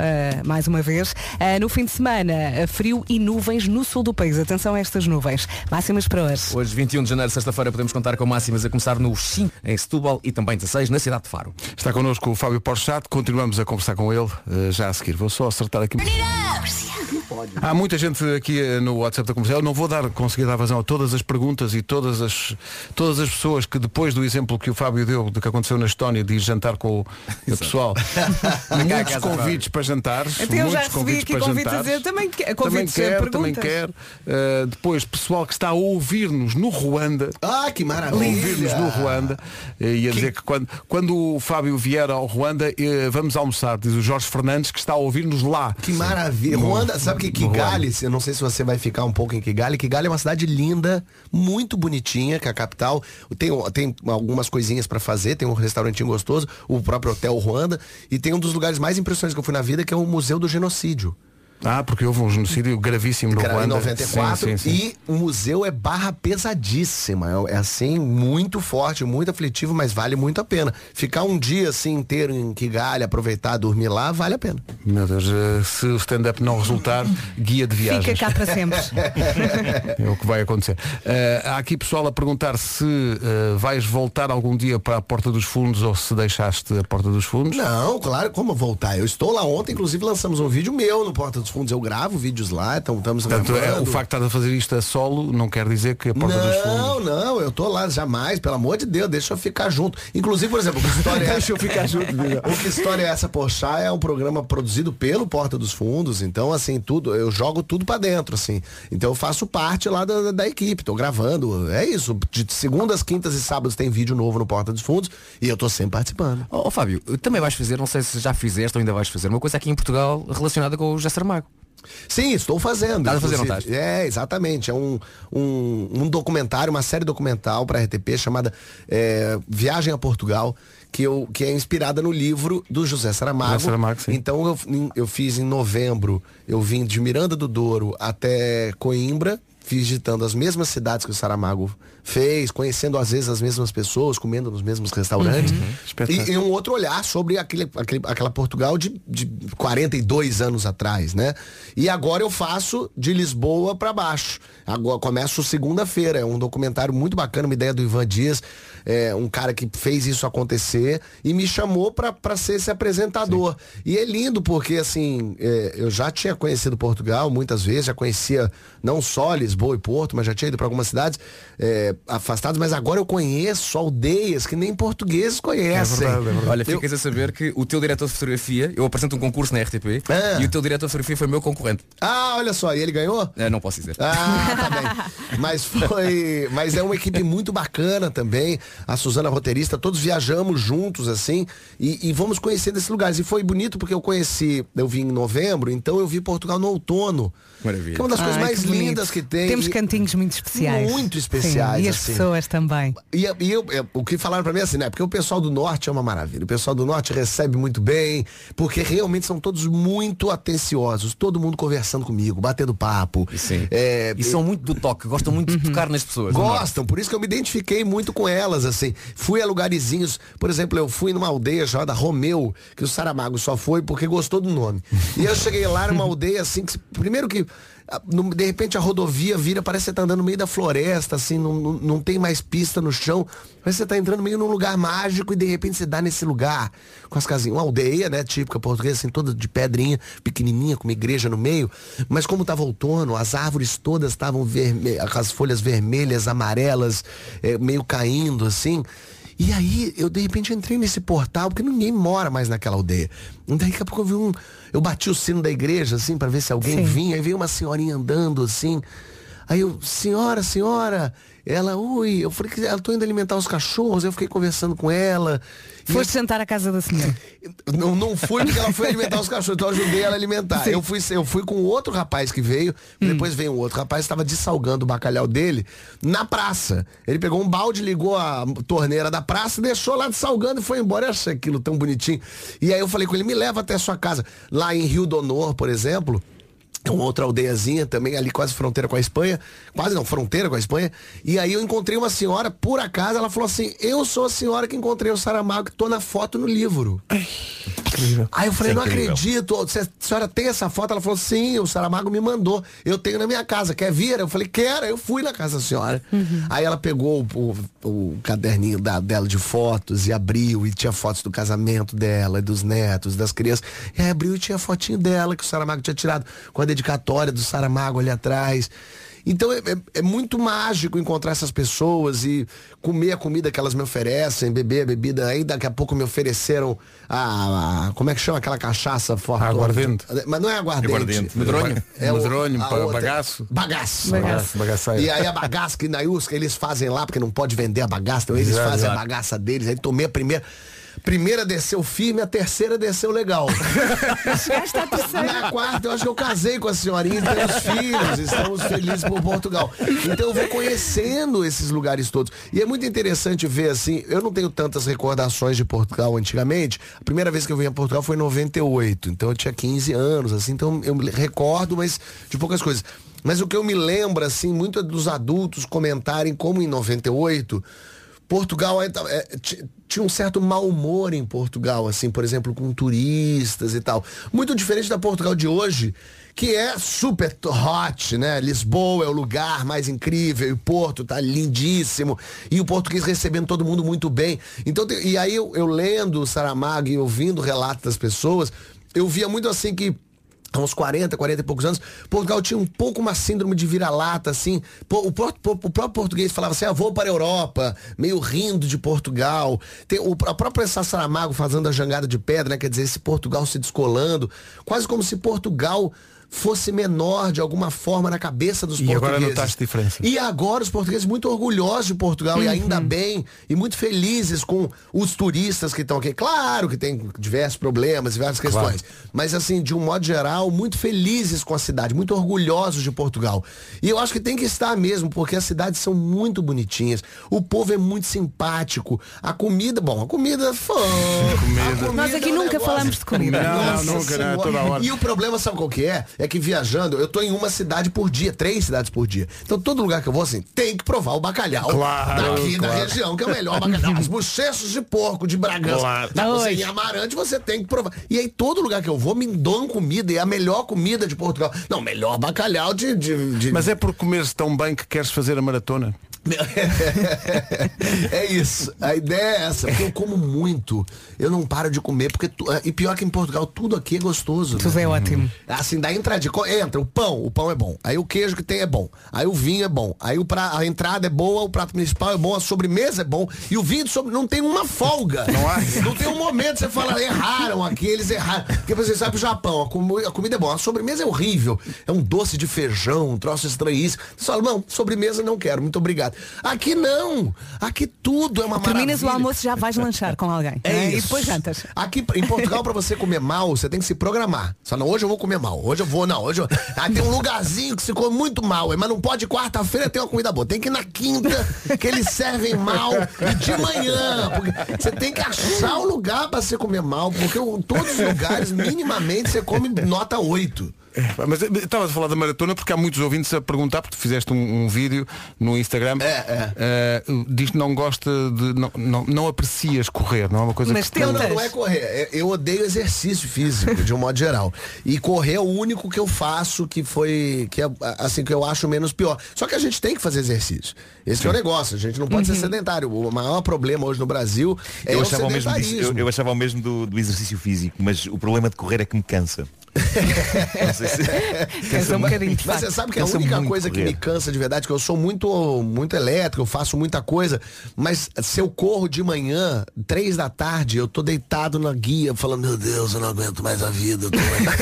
S2: mais uma vez. Uh, no fim de semana, frio e nuvens no sul do país. Atenção a estas nuvens. Máximas para hoje.
S5: Hoje, 21 de janeiro, sexta-feira, podemos contar com máximas a começar no 5 em Setúbal e também 16 na cidade de Faro.
S1: Está connosco o Fábio Porchat. Continuamos a conversar com ele uh, já a seguir. Vou só acertar aqui. Há muita gente aqui no WhatsApp da comercial. Não vou dar, conseguir dar vazão a todas as perguntas e todas as, todas as pessoas que depois do exemplo que o Fábio deu do que aconteceu na Estónia de ir jantar com o, (laughs) pessoal, (laughs) muitos convites para jantares.
S2: Até eu já
S1: muitos
S2: recebi
S1: convites
S2: aqui
S1: para
S2: convites a dizer também, que-
S1: Também quer, também quer. Uh, depois, pessoal que está a ouvir-nos no Ruanda.
S15: Ah, que maravilha!
S1: Ouvir-nos no Ruanda. Uh, e a dizer que quando, quando o Fábio vier ao Ruanda, uh, vamos almoçar, diz o Jorge Fernandes, que está a ouvir-nos lá.
S15: Que maravilha. Ruanda, sabe que Kigali, eu não sei se você vai ficar um pouco em Kigali. Kigali é uma cidade linda, muito bonitinha, que é a capital. Tem, tem algumas coisinhas pra fazer, tem um restaurantinho gostoso, o próprio Hotel Ruanda. E tem um dos lugares mais impressionantes que eu fui na vida, que é o Museu do Genocídio.
S1: Ah, porque houve um genocídio gravíssimo no
S15: Que era em
S1: Ruanda.
S15: 94
S1: Sim, sim, sim.
S15: e o museu é barra pesadíssima. É, é assim, muito forte, muito aflitivo, mas vale muito a pena. Ficar um dia assim inteiro em Kigali, aproveitar, dormir lá, vale a pena.
S1: Meu Deus, uh, se o stand-up não resultar, guia de viagens.
S2: Fica cá para sempre. (laughs)
S1: É o que vai acontecer. Uh, há aqui pessoal a perguntar se uh, vais voltar algum dia para a Porta dos Fundos ou se deixaste a Porta dos Fundos.
S15: Não, claro, como voltar? Eu estou lá ontem, inclusive lançamos um vídeo meu no Porta dos Fundos. Eu gravo vídeos lá, então estamos
S1: Portanto, é, o facto de estar a fazer isto a solo não quer dizer que a Porta dos Fundos.
S15: Não, não, eu tô lá jamais, pelo amor de Deus, deixa eu ficar junto. Inclusive, por exemplo, o que história (laughs) é
S1: Deixa eu ficar junto. (laughs)
S15: O que história é essa, Poxa? É um programa produzido pelo Porta dos Fundos, então assim, tudo, eu jogo tudo pra dentro, assim. Então eu faço parte lá da, da equipe, tô gravando. É isso. De segundas, quintas e sábados tem vídeo novo no Porta dos Fundos e eu tô sempre participando.
S5: Ó ó, Fábio, também vais fazer, não sei se já fizeste ou ainda vais fazer, uma coisa aqui em Portugal relacionada com o José Saramago.
S15: Sim, estou fazendo.
S5: Fazer, não
S15: inclusive. É, exatamente. É um, um, um documentário, uma série documental para RTP chamada é, Viagem a Portugal, que, eu, que é inspirada no livro do José Saramago.
S1: José Saramago.
S15: Então eu, eu fiz em novembro, eu vim de Miranda do Douro até Coimbra. Visitando as mesmas cidades que o Saramago fez, conhecendo às vezes as mesmas pessoas, comendo nos mesmos restaurantes. E, e um outro olhar sobre aquele, aquele- aquela Portugal de, de 42 anos atrás, né? E agora eu faço de Lisboa para baixo. Agora começo segunda-feira. É um documentário muito bacana, uma ideia do Ivan Dias, é, um cara que fez isso acontecer e me chamou para ser esse apresentador. E é lindo porque assim, é, eu já tinha conhecido Portugal muitas vezes, já conhecia não só Lisboa e Porto, mas já tinha ido para algumas cidades é, afastadas, mas agora eu conheço aldeias que nem portugueses conhecem.
S5: Olha,
S15: Eu-
S5: ficas a saber que o teu diretor de fotografia, eu apresento um concurso na RTP
S15: É.
S5: e o teu diretor de fotografia foi meu concorrente.
S15: Ah, olha só, e ele ganhou?
S5: É, não posso dizer.
S15: Ah, tá (laughs) bem. Mas foi. Mas é uma equipe muito bacana também. A Suzana roteirista, todos viajamos juntos, assim, e, e vamos conhecer desses lugares. E foi bonito porque eu conheci, eu vim em novembro, então eu vi Portugal no outono.
S5: Maravilha.
S15: Que é uma das coisas
S2: Ai,
S15: mais
S2: que
S15: lindas que tem.
S2: Temos
S15: E-
S2: cantinhos muito especiais.
S15: Muito especiais,
S2: Sim, e as
S15: assim.
S2: pessoas também.
S15: E, e eu, é, o que falaram pra mim é assim, né? Porque o pessoal do norte é uma maravilha. O pessoal do norte recebe muito bem, porque realmente são todos muito atenciosos. Todo mundo conversando comigo, batendo papo.
S5: Sim.
S15: É,
S5: E são muito do toque, gostam muito de tocar nas pessoas.
S15: Gostam, por isso que eu me identifiquei muito com elas, assim. Fui a lugarzinhos, por exemplo, eu fui numa aldeia chamada Romeu, que o Saramago só foi porque gostou do nome. E eu cheguei lá numa aldeia assim, que, primeiro que de repente a rodovia vira, parece que você tá andando no meio da floresta, assim, não, não, tem mais pista no chão. Parece que você tá entrando meio num lugar mágico e de repente você dá nesse lugar, com as casinhas, uma aldeia, né, típica portuguesa, assim, toda de pedrinha, pequenininha, com uma igreja no meio. Mas como tava outono, as árvores todas estavam vermelhas, com as folhas vermelhas, amarelas, eh, meio caindo, assim. E aí, eu de repente entrei nesse portal, porque ninguém mora mais naquela aldeia. Daí daqui a pouco eu vi um. Eu bati o sino da igreja, assim, pra ver se alguém
S2: Sim.
S15: vinha, aí veio uma senhorinha andando assim. Aí eu, senhora, senhora, ela, ui, eu falei que eu tô indo alimentar os cachorros, eu fiquei conversando com ela.
S2: Foste sentar à casa da senhora. (laughs)
S15: não, não fui porque ela foi alimentar os cachorros, então eu ajudei ela a alimentar.
S2: Sim.
S15: Eu fui, eu fui com outro rapaz que veio, depois veio um outro rapaz que estava dessalgando o bacalhau dele na praça. Ele pegou um balde, ligou a torneira da praça, deixou lá dessalgando e foi embora. Eu achei aquilo tão bonitinho. E aí eu falei com ele, me leva até a sua casa. Lá em Rio do Honor, por exemplo, uma outra aldeiazinha também, ali quase fronteira com a Espanha. Quase não, fronteira com a Espanha. E aí eu encontrei uma senhora, por acaso, ela falou assim, eu sou a senhora que encontrei o Saramago, que tô na foto no livro. Aí eu falei,
S13: é
S15: não
S13: incrível.
S15: acredito. A senhora tem essa foto? Ela falou, sim, o Saramago me mandou. Eu tenho na minha casa. Quer vir? Eu falei, quero. Eu fui na casa da senhora. Aí ela pegou o, o- o caderninho da- dela de fotos e abriu e tinha fotos do casamento dela, e dos netos, das crianças. E aí abriu e tinha a fotinho dela que o Saramago tinha tirado a dedicatória do Saramago ali atrás. Então é, é- é muito mágico encontrar essas pessoas e comer a comida que elas me oferecem, beber a bebida. Aí daqui a pouco me ofereceram a, a- como é que chama aquela cachaça forte?
S1: Aguardente.
S15: Mas não é aguardente.
S13: Aguardente.
S5: Medronho.
S15: É o-
S1: Medronho,
S15: a
S1: pa-
S15: outra-
S1: bagaço.
S15: Bagaço.
S2: Bagaço.
S1: Bagaceira.
S15: E aí a bagaça que na Iusca eles fazem lá, porque não pode vender a bagaça, então eles
S1: Exato.
S15: fazem a bagaça deles. Aí tomei a primeira. Primeira desceu firme, a terceira desceu legal.
S2: Terceira.
S15: Na quarta, eu acho que eu casei com a senhorinha e temos filhos, estamos felizes por Portugal. Então eu vou conhecendo esses lugares todos. E é muito interessante ver assim, eu não tenho tantas recordações de Portugal antigamente. A primeira vez que eu vim a Portugal foi em 98, então eu tinha 15 anos, assim, então eu me recordo, mas de poucas coisas. Mas o que eu me lembro, assim, muito é dos adultos comentarem como em 98 Portugal é- é, ti- tinha um certo mau humor em Portugal, assim, por exemplo, com turistas e tal. Muito diferente da Portugal de hoje, que é super hot, né? Lisboa é o lugar mais incrível, e Porto tá lindíssimo, e o português recebendo todo mundo muito bem. Então, e aí eu, eu lendo o Saramago e ouvindo relatos das pessoas, eu via muito assim que há uns 40, 40 e poucos anos, Portugal tinha um pouco uma síndrome de vira-lata, assim. O próprio, português falava assim, ah, vou para a Europa, meio rindo de Portugal. Tem o, a própria Saramago fazendo a jangada de pedra, né? Quer dizer, esse Portugal se descolando, quase como se Portugal fosse menor de alguma forma na cabeça dos
S1: E agora
S15: portugueses.
S1: notaste diferença.
S15: E agora os portugueses muito orgulhosos de Portugal e ainda bem, e muito felizes com os turistas que estão aqui. Claro que tem diversos problemas, diversas questões. Mas assim, de um modo geral, muito felizes com a cidade, muito orgulhosos de Portugal. E eu acho que tem que estar mesmo, porque as cidades são muito bonitinhas. O povo é muito simpático. A comida, bom, a comida foi. (laughs)
S1: Comida.
S2: Nós aqui
S15: é um
S2: nunca
S15: negócio-
S2: falamos de comida.
S1: Não,
S15: Nossa
S1: nunca, não,
S15: Senhora.
S1: toda hora.
S15: E o problema, sabe qual que é? É é que viajando, eu tô em uma cidade por dia, três cidades por dia. Então todo lugar que eu vou, assim, tem que provar o bacalhau
S1: Claro,
S15: daqui da
S1: claro.
S15: região, que é o melhor bacalhau. As bochechas de porco de Bragança.
S1: Claro.
S15: Tá, você em Amarante, você tem que provar. E aí todo lugar que eu vou, me dão comida, e é a melhor comida de Portugal. Não, melhor bacalhau de... de, de-
S1: Mas é por comeres tão bem que queres fazer a maratona? (laughs)
S15: é isso. A ideia é essa. Porque eu como muito. Eu não paro de comer. porque tu- E pior que em Portugal, tudo aqui é gostoso.
S2: Tudo é ótimo.
S15: Assim, dá entradinha. Co- Entra, o pão, o pão é bom. Aí o queijo que tem é bom. Aí o vinho é bom. Aí o pra... a entrada é boa, o prato principal é bom, a sobremesa é bom. E o vinho de sobre... não tem uma folga. Não há. Não tem um momento que você fala, erraram aqui, eles erraram. Porque você sabe o Japão, a, comu- a comida é boa. A sobremesa é horrível. É um doce de feijão, um troço estranhíssimo. Você fala, não, sobremesa não quero, muito obrigado. Aqui não. Aqui tudo é uma
S2: Terminas o
S15: maravilha.
S2: almoço já vais lanchar com alguém.
S15: É
S2: né? E
S15: isso.
S2: depois jantas.
S15: Aqui em Portugal, pra você comer mal, você tem que se programar. Só não, hoje eu vou comer mal. Hoje eu vou, não. Hoje eu... Ah, tem um lugarzinho que se come muito mal, mas não pode quarta-feira ter uma comida boa. Tem que ir na quinta, que eles servem mal e de manhã. Você tem que achar o lugar pra você comer mal, porque o- todos os lugares, minimamente, você come nota 8.
S1: É, Mas eu estava a falar da maratona porque há muitos ouvintes a perguntar, porque tu fizeste um, um vídeo no Instagram.
S15: É,
S1: é. diz que não gosta de. Não, não, não aprecias correr, não é uma coisa que.
S15: não, não, não é correr. É- Eu odeio exercício físico, de um modo geral. E correr é o único que eu faço que foi. que é assim, que eu acho menos pior. Só que a gente tem que fazer exercício. Esse que é o negócio. A gente não pode ser sedentário. O maior problema hoje no Brasil é
S13: eu
S15: o
S13: achava o mesmo disso, eu, eu achava o mesmo do, do exercício físico, mas o problema de correr é que me cansa. Não sei se- (laughs)
S2: Cansa um bocadinho,
S15: Mas você sabe que a
S13: Cansa
S15: única
S13: muito
S15: coisa que me cansa de verdade, que eu sou muito, muito elétrico, eu faço muita coisa, mas se eu corro de manhã, três da tarde, eu tô deitado na guia, falando, meu Deus, eu não aguento mais a vida.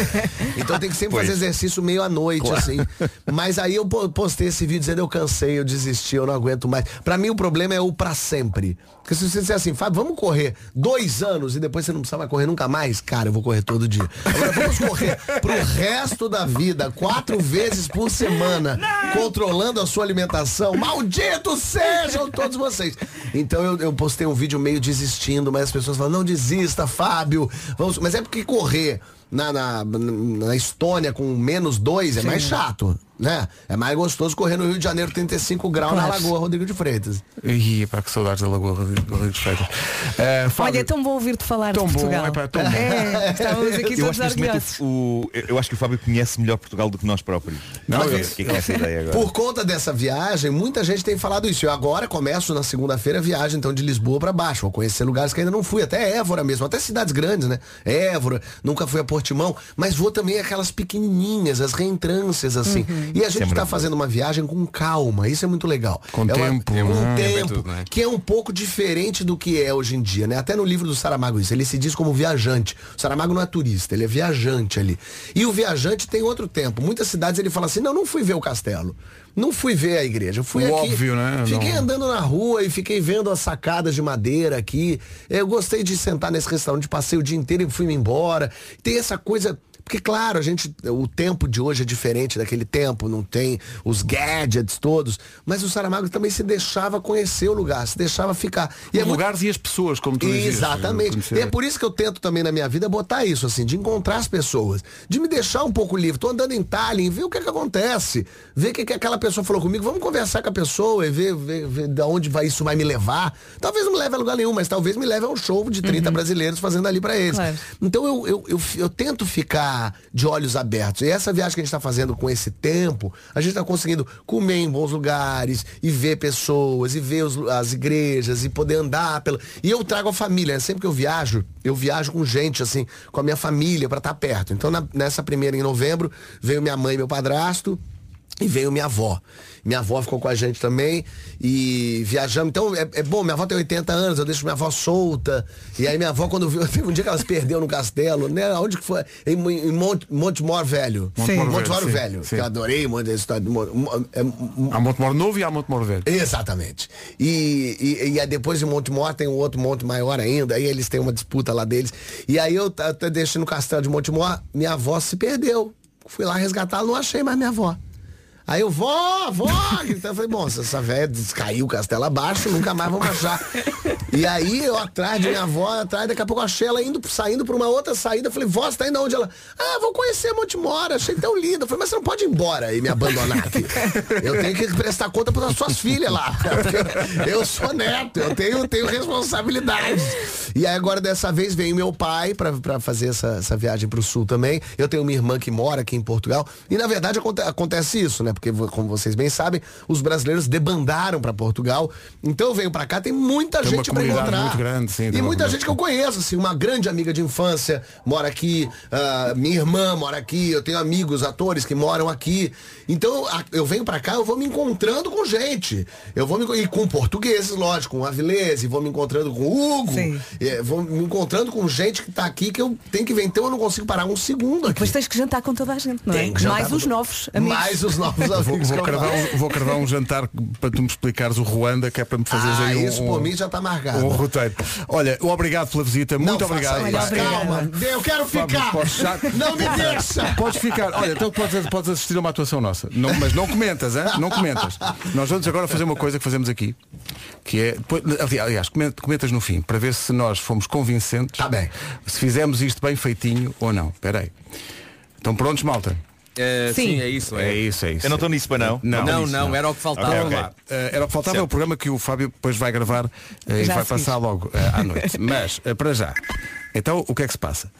S15: (laughs) então tem que sempre
S13: Pois.
S15: fazer exercício meio à noite, assim. Mas aí eu po- postei esse vídeo dizendo, eu cansei, eu desisti, eu não aguento mais. Pra mim o problema é o pra sempre. Porque se você disser assim, Fábio, vamos correr dois anos e depois você não precisa mais correr nunca mais, cara, eu vou correr todo dia. Agora vamos correr pro resto da vida, quatro vezes por semana, controlando a sua alimentação. Malditos sejam todos vocês. Então eu, eu postei um vídeo meio desistindo, mas as pessoas falam, não desista, Fábio. Vamos... Mas é porque correr na, na, na Estônia com menos dois é mais chato, né? É mais gostoso correr no Rio de Janeiro 35 graus na
S2: Claro.
S15: Lagoa Rodrigo de Freitas.
S1: Ih, pá, que saudades da Lagoa do Rio de Freitas. Eh, Fábio,
S2: Olha, é tão bom ouvir-te falar
S1: Tão
S2: de
S1: bom,
S2: Portugal.
S1: epá, tão bom.
S2: É, estávamos aqui (laughs)
S13: eu
S2: todos orgulhosos.
S13: o, o- eu acho que o Fábio conhece melhor Portugal do que nós próprios.
S1: Não,
S13: Não,
S1: eu-
S13: que é que é essa ideia agora?
S15: Por conta dessa viagem, muita gente tem falado isso. Eu agora começo na segunda-feira a viagem então de Lisboa pra baixo. Vou conhecer lugares que ainda não fui, até Évora mesmo, até cidades grandes, né? Évora, nunca fui a Portimão, mas vou também aquelas pequenininhas, as reentrâncias assim. E a gente
S13: Sempre
S15: tá
S13: bom.
S15: fazendo uma viagem com calma, isso é muito legal.
S1: Com
S15: é uma-
S1: tempo,
S15: com
S1: né?
S15: tempo,
S5: tudo, né?
S15: que é um pouco diferente do que é hoje em dia, né? Até no livro do Saramago isso, ele se diz como viajante. O Saramago não é turista, ele é viajante ali. E o viajante tem outro tempo. Muitas cidades ele fala assim: "Não, não fui ver o castelo. Não fui ver a igreja, fui
S1: O
S15: aqui.
S1: óbvio, né?
S15: Fiquei
S1: Não-
S15: andando na rua e fiquei vendo as sacadas de madeira aqui. Eu gostei de sentar nesse restaurante, passei o dia inteiro e fui-me embora. Tem essa coisa porque, claro, a gente, o tempo de hoje é diferente daquele tempo, não tem os gadgets todos, mas o Saramago também se deixava conhecer o lugar, se deixava ficar. E é
S1: Os
S15: muito-
S1: lugares e as pessoas, como tu dizias.
S15: Exatamente. E é por isso que eu tento também na minha vida botar isso, assim, de encontrar as pessoas, de me deixar um pouco livre. Tô andando em Tallinn, ver o que, que acontece, ver o que, que aquela pessoa falou comigo, vamos conversar com a pessoa e ver, ver, ver da onde vai, isso vai me levar. Talvez não me leve a lugar nenhum, mas talvez me leve a um show de 30 brasileiros fazendo ali pra eles.
S2: Claro.
S15: Então eu, eu, eu, eu tento ficar de olhos abertos. E essa viagem que a gente está fazendo com esse tempo, a gente está conseguindo comer em bons lugares e ver pessoas, e ver os- as igrejas, e poder andar pela. E eu trago a família. né? Sempre que eu viajo, eu viajo com gente, assim, com a minha família para estar perto. Então na- nessa primeira em novembro, veio minha mãe e meu padrasto. E veio minha avó. Minha avó ficou com a gente também e viajamos. Então é, é bom, minha avó tem 80 anos, eu deixo minha avó solta. E aí minha avó, quando viu, (laughs) teve um dia que ela se perdeu no castelo, né? Onde que foi? Em, em Monte, Montemor Velho.
S1: Sim.
S15: Montemor Velho.
S1: sim.
S15: Que eu adorei muito essa história. é,
S1: Montemor Novo e há Montemor Velho.
S15: Exatamente. E, e, e aí depois de Montemor tem um outro monte maior ainda, aí eles têm uma disputa lá deles. E aí eu até deixei no castelo de Montemor, minha avó se perdeu. Fui lá resgatá-la, não achei mais minha avó. Aí eu, vó, vó! Então eu falei, bom, se essa velha caiu castelo abaixo, nunca mais vamos achar. (laughs) E aí eu atrás de minha avó, atrás, daqui a pouco eu achei ela indo, saindo pra uma outra saída. Eu falei, vó, você tá indo aonde? Ela, ah, vou conhecer Monte Mora, achei tão lindo. Eu falei, mas você não pode ir embora e me abandonar aqui. Eu tenho que prestar conta para suas filhas lá. Eu sou neto, eu tenho, tenho responsabilidades. E aí agora dessa vez vem meu pai pra, pra fazer essa, essa viagem pro sul também. Eu tenho uma irmã que mora aqui em Portugal. E na verdade aconte- acontece isso, né? Porque, como vocês bem sabem, os brasileiros debandaram pra Portugal. Então eu venho pra cá, tem muita
S1: Tem
S15: gente
S1: comunidade
S15: encontrar.
S1: muito grande, sim,
S15: e muita gente que eu conheço, assim, uma grande amiga de infância mora aqui, ah, minha irmã mora aqui, eu tenho amigos, atores que moram aqui. Então a- eu venho pra cá, eu vou me encontrando com gente. Eu vou me e com portugueses, lógico, com Avilés, e vou me encontrando com o Hugo. e, vou me encontrando com gente que tá aqui que eu tenho que ver. Então eu não consigo parar um segundo aqui.
S2: Depois tens que jantar com toda a gente, não é? Mais os novos amigos.
S15: Mais os novos (laughs)
S1: Vou,
S15: amigos.
S1: vou
S15: eu
S1: cravar um, vou cravar um jantar para tu me explicares o Ruanda, que é para me fazeres
S15: Ah,
S1: aí um,
S15: isso por mim já tá marcado.
S1: Um roteiro. Olha, obrigado pela visita,
S15: Não
S1: muito obrigado.
S15: Calma, eu quero ficar. Não me deixa.
S1: Podes ficar. Olha, então podes, podes assistir a uma atuação nossa. Não- mas não comentas, hein? Não comentas. Nós vamos agora fazer uma coisa que fazemos aqui, que é. depois- Aliás, comen- comentas no fim, para ver se nós fomos convincentes.
S15: Tá bem.
S1: Se fizemos isto bem feitinho ou não. Espera aí. Estão prontos, malta?
S5: Eh,
S2: Sim.
S5: sim, é isso.
S1: É isso, é isso.
S13: Eu não estou nisso para não.
S1: Não,
S5: Não,
S13: nisso,
S5: não, era o que faltava.
S13: Ok,
S1: Vamos
S13: ok.
S1: lá. Eh, era o que faltava, é o programa que o Fábio depois vai gravar eh, e vai passar logo eh, à noite. (laughs) Mas, para já. Então, o que é que se passa?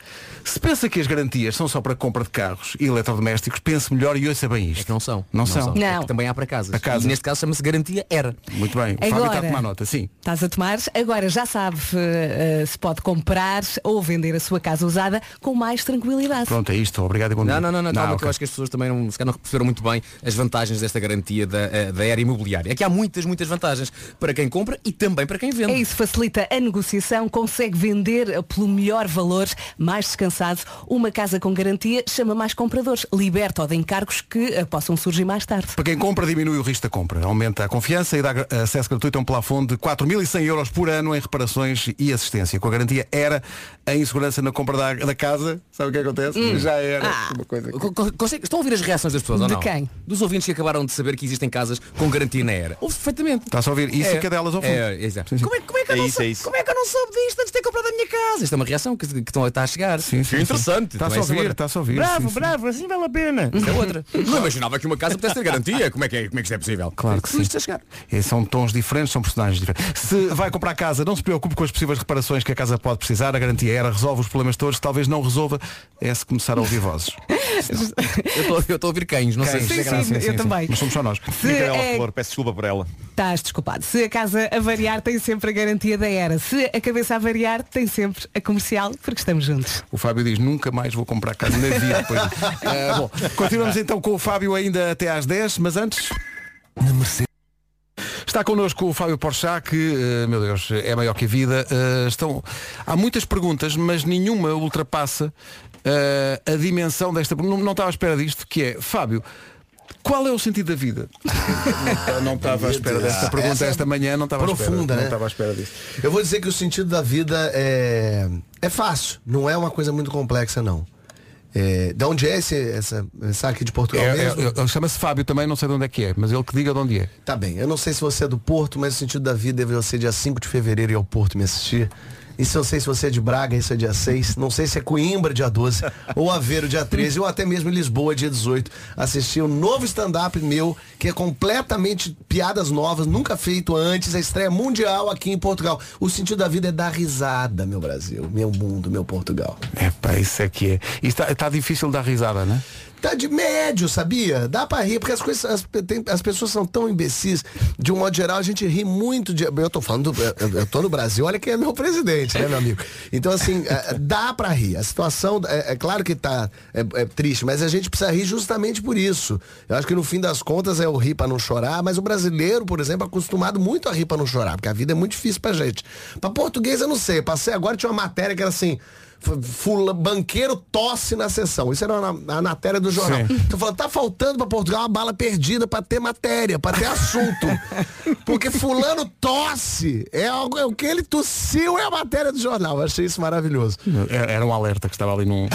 S1: Se pensa que as garantias são só para compra de carros e eletrodomésticos, pense melhor e ouça bem
S5: É
S1: isto.
S5: que não são.
S1: Não são.
S2: Não.
S5: É que também há para casa.
S1: Para casas.
S5: E neste caso chama-se garantia era.
S1: Muito bem. O Fábio está a
S2: Agora.
S1: tomar nota, sim.
S2: Estás a tomar, agora já sabe eh, se pode comprar ou vender a sua casa usada com mais tranquilidade.
S1: Pronto, é isto. Obrigado e bom dia.
S5: Não, não, não, não, calma, que eu acho que as pessoas também não, se não perceberam muito bem as vantagens desta garantia da, eh, da era imobiliária. É que há muitas, muitas vantagens para quem compra e também para quem vende.
S2: É isso, facilita a negociação, consegue vender pelo melhor valor, mais descansado. Uma casa com garantia chama mais compradores, liberta de encargos que eh, possam surgir mais tarde.
S1: Para quem compra, diminui o risco da compra, aumenta a confiança e dá acesso gratuito a um plafond de 4.100 euros por ano em reparações e assistência. Com a garantia era a insegurança na compra da, da casa. Sabe o que acontece? Já era. Uma coisa que-
S5: consegue- Estão a ouvir as reações das pessoas ou
S2: De
S5: não?
S2: quem?
S5: Dos ouvintes que acabaram de saber que existem casas com garantia na era. Ouve perfeitamente.
S1: Está-se a ouvir? Isso
S5: É.
S1: fica delas ao fundo.
S5: É, é, exato. Como, é, como é que eu
S13: É
S5: não
S13: isso,
S5: sou-
S13: é isso.
S5: como é que eu não soube disto antes de ter comprado a minha casa? Isto é uma reação que, que estão, está a chegar.
S1: Sim, sim, sim.
S5: interessante. Também
S1: a
S5: é
S1: ouvir, está-se a ouvir,
S5: Bravo,
S1: sim, sim.
S5: bravo, assim vale a pena. É outra. (laughs) Não imaginava que uma casa pudesse ter garantia. Como é que, é, como é que isto é possível?
S1: Claro que sim.
S5: isto a chegar.
S1: E são tons diferentes, são personagens diferentes. Se vai comprar casa, não se preocupe com as possíveis reparações que a casa pode precisar. A garantia era resolve os problemas todos. Talvez não resolva é se começar a ouvir vozes. (laughs)
S5: Eu estou- a ouvir cães, não sei
S1: Quem?
S5: se
S2: Sim,
S5: é graça.
S2: sim, eu também.
S1: Mas somos só nós.
S2: Se
S13: Micaela
S2: é-
S13: Flor, peço desculpa por ela.
S2: Estás desculpado. Se a casa a variar, tem sempre a garantia da era. Se a cabeça a variar, tem sempre a comercial, porque estamos juntos.
S1: O Fábio diz, nunca mais vou comprar casa na vida (laughs) depois. Ah, bom, continuamos então com o Fábio ainda até às 10, mas antes. Está connosco o Fábio Porchat, que, eh, meu Deus, é maior que a vida. Eh, estão... Há muitas perguntas, mas nenhuma ultrapassa a dimensão desta. Não, não estava à espera disto, que é, Fábio, qual é o sentido da vida? Eu não estava à espera desta pergunta
S15: Essa é
S1: esta manhã, não estava à espera.
S15: profunda,
S1: Não
S15: né?
S1: estava à espera disso.
S15: Eu vou dizer que o sentido da vida é, é fácil, não é uma coisa muito complexa, não. É, de onde é esse, essa, aqui de Portugal
S1: É,
S15: mesmo?
S1: é, é, Chama-se Fábio também, não sei de onde é que é, mas ele que diga de onde é.
S15: Tá bem, eu não sei se você é do Porto, mas o sentido da vida deve ser dia 5 de fevereiro ir ao Porto me assistir. Isso eu sei se você é de Braga, isso é dia 6. Não sei se é Coimbra, dia 12, (laughs) ou Aveiro, dia 13, ou até mesmo em Lisboa, dia 18. Assistir um novo stand-up meu, que é completamente piadas novas, nunca feito antes, a estreia mundial aqui em Portugal. O sentido da vida é dar risada, meu Brasil, meu mundo, meu Portugal.
S1: É pá, isso é que é. Está, está difícil dar risada, né?
S15: Tá de médio, sabia? Dá pra rir, porque as coisas, as, tem- as pessoas são tão imbecis. De um modo geral, a gente ri muito de. Eu tô falando, do, eu, eu tô no Brasil, olha quem é meu presidente, né, meu amigo? Então, assim, é, dá pra rir. A situação, é, é claro que tá é, é triste, mas a gente precisa rir justamente por isso. Eu acho que no fim das contas é o rir pra não chorar, mas o brasileiro, por exemplo, é acostumado muito a rir pra não chorar, porque a vida é muito difícil pra gente. Pra português, eu não sei. Passei agora, tinha uma matéria que era assim. Fula, banqueiro tosse na sessão. Isso era na, na matéria do jornal.
S1: Sim.
S15: Então falando, tá faltando pra Portugal uma bala perdida pra ter matéria, pra ter assunto. (laughs) Porque fulano tosse. É, algo, é o que ele tossiu é a matéria do jornal. Eu achei isso maravilhoso.
S1: Era era um alerta que estava ali num.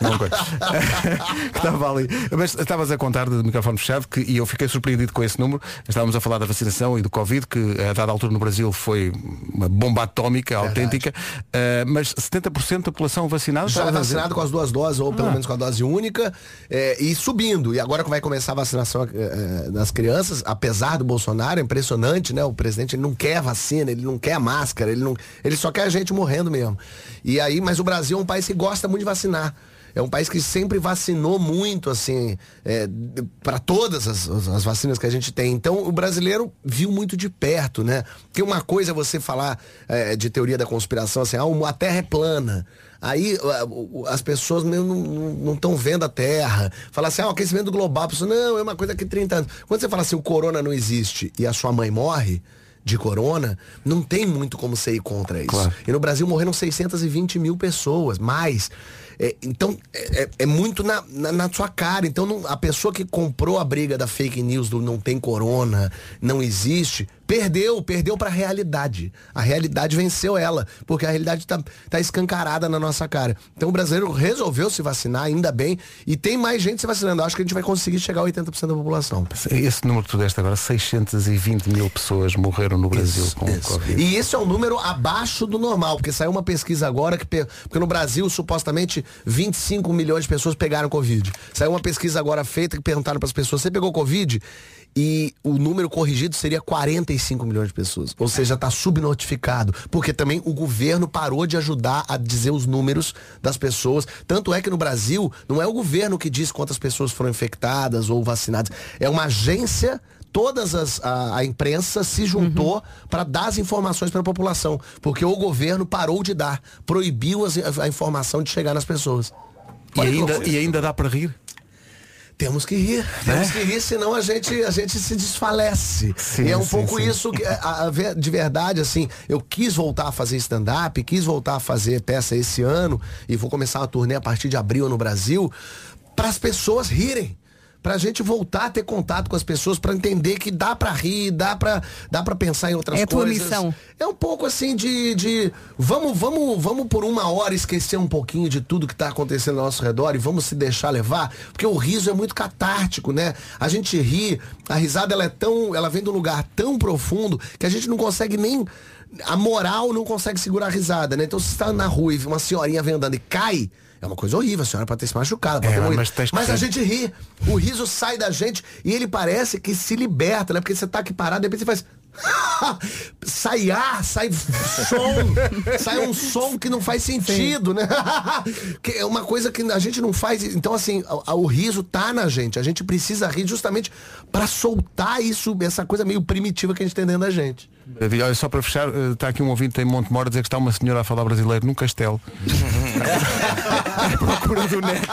S1: num coisa. (laughs) (laughs) que estava ali. Mas estavas a contar de microfone fechado que, e eu fiquei surpreendido com esse número. Estávamos a falar da vacinação e do Covid, que a dada altura no Brasil foi uma bomba atómica autêntica. Uh, mas 70% da população vacinada.
S15: Já
S1: a dizer?
S15: vacinado com as duas doses, ou pelo
S1: Ah.
S15: menos com a dose única, é, e subindo. E agora que vai começar a vacinação é, das crianças, apesar do Bolsonaro, é impressionante, né? O presidente ele não quer vacina, ele não quer máscara, ele, não, ele só quer a gente morrendo mesmo. E aí, mas o Brasil é um país que gosta muito de vacinar. É um país que sempre vacinou muito, assim, para todas as, as- as vacinas que a gente tem. Então, o brasileiro viu muito de perto, né? Porque uma coisa é você falar é, de teoria da conspiração, assim, ah, a Terra é plana. Aí as pessoas não estão vendo a Terra. Fala assim, ah, o aquecimento global. Pessoa, não, é uma coisa que 30 anos. Quando você fala assim, o corona não existe e a sua mãe morre de corona, não tem muito como você ir contra isso.
S1: Claro.
S15: E no Brasil morreram 620 mil pessoas, mais. É, então, é, é- é muito na, na, na sua cara. Então, não- a pessoa que comprou a briga da fake news do não tem corona, não existe, perdeu, perdeu pra realidade. A realidade venceu ela, porque a realidade tá, tá escancarada na nossa cara. Então, o brasileiro resolveu se vacinar, ainda bem, e tem mais gente se vacinando. Acho que a gente vai conseguir chegar a 80% da população.
S1: Esse número que tu deste agora, 620 mil pessoas morreram no Brasil com o Covid.
S15: E isso é um número abaixo do normal, porque saiu uma pesquisa agora que porque no Brasil supostamente 25 milhões de pessoas pegaram Covid. Saiu uma pesquisa agora feita que perguntaram para as pessoas: "Você pegou Covid?" E o número corrigido seria 45 milhões de pessoas. Ou seja, está subnotificado. Porque também o governo parou de ajudar a dizer os números das pessoas. Tanto é que no Brasil, não é o governo que diz quantas pessoas foram infectadas ou vacinadas. É uma agência todas as a, a imprensa se juntou para dar as informações para a população, porque o governo parou de dar, proibiu as- a, a informação de chegar nas pessoas.
S1: E ainda, e ainda dá para rir?
S15: Temos que rir, temos que rir, senão a gente, a gente se desfalece.
S1: Sim,
S15: e é um
S1: sim,
S15: pouco
S1: sim.
S15: isso que, a- a de verdade, assim, eu quis voltar a fazer stand-up, quis voltar a fazer peça esse ano, e vou começar uma turnê a partir de abril no Brasil, para as pessoas rirem. Pra gente voltar a ter contato com as pessoas, pra entender que dá pra rir, dá pra, dá pra pensar em outras
S2: É a tua
S15: coisas.
S2: missão.
S15: É um pouco assim de, de vamos, vamos, vamos por uma hora esquecer um pouquinho de tudo que está acontecendo ao nosso redor e vamos se deixar levar, porque o riso é muito catártico, né? A gente ri, a risada ela é tão, ela vem de um lugar tão profundo que a gente não consegue nem a moral não consegue segurar a risada, né? Então se está na rua e uma senhorinha vem andando e cai, é uma coisa horrível, a senhora pode ter se machucado, pode
S1: É,
S15: ter morrido.
S1: mas que
S15: Mas a gente ri, o riso sai da gente e ele parece que se liberta, né? Porque você tá aqui parado, de repente você faz (laughs) sai ar, sai som, sai um som que não faz sentido, né? (laughs) que é uma coisa que a gente não faz. Então, assim, a- o riso tá na gente. A gente precisa rir justamente pra soltar isso, essa coisa meio primitiva que a gente tem dentro da gente.
S1: Olha, só para fechar, eh, está aqui um ouvinte em Monte Mora a dizer que está uma senhora a falar brasileiro num castelo. (laughs) À procura do neto.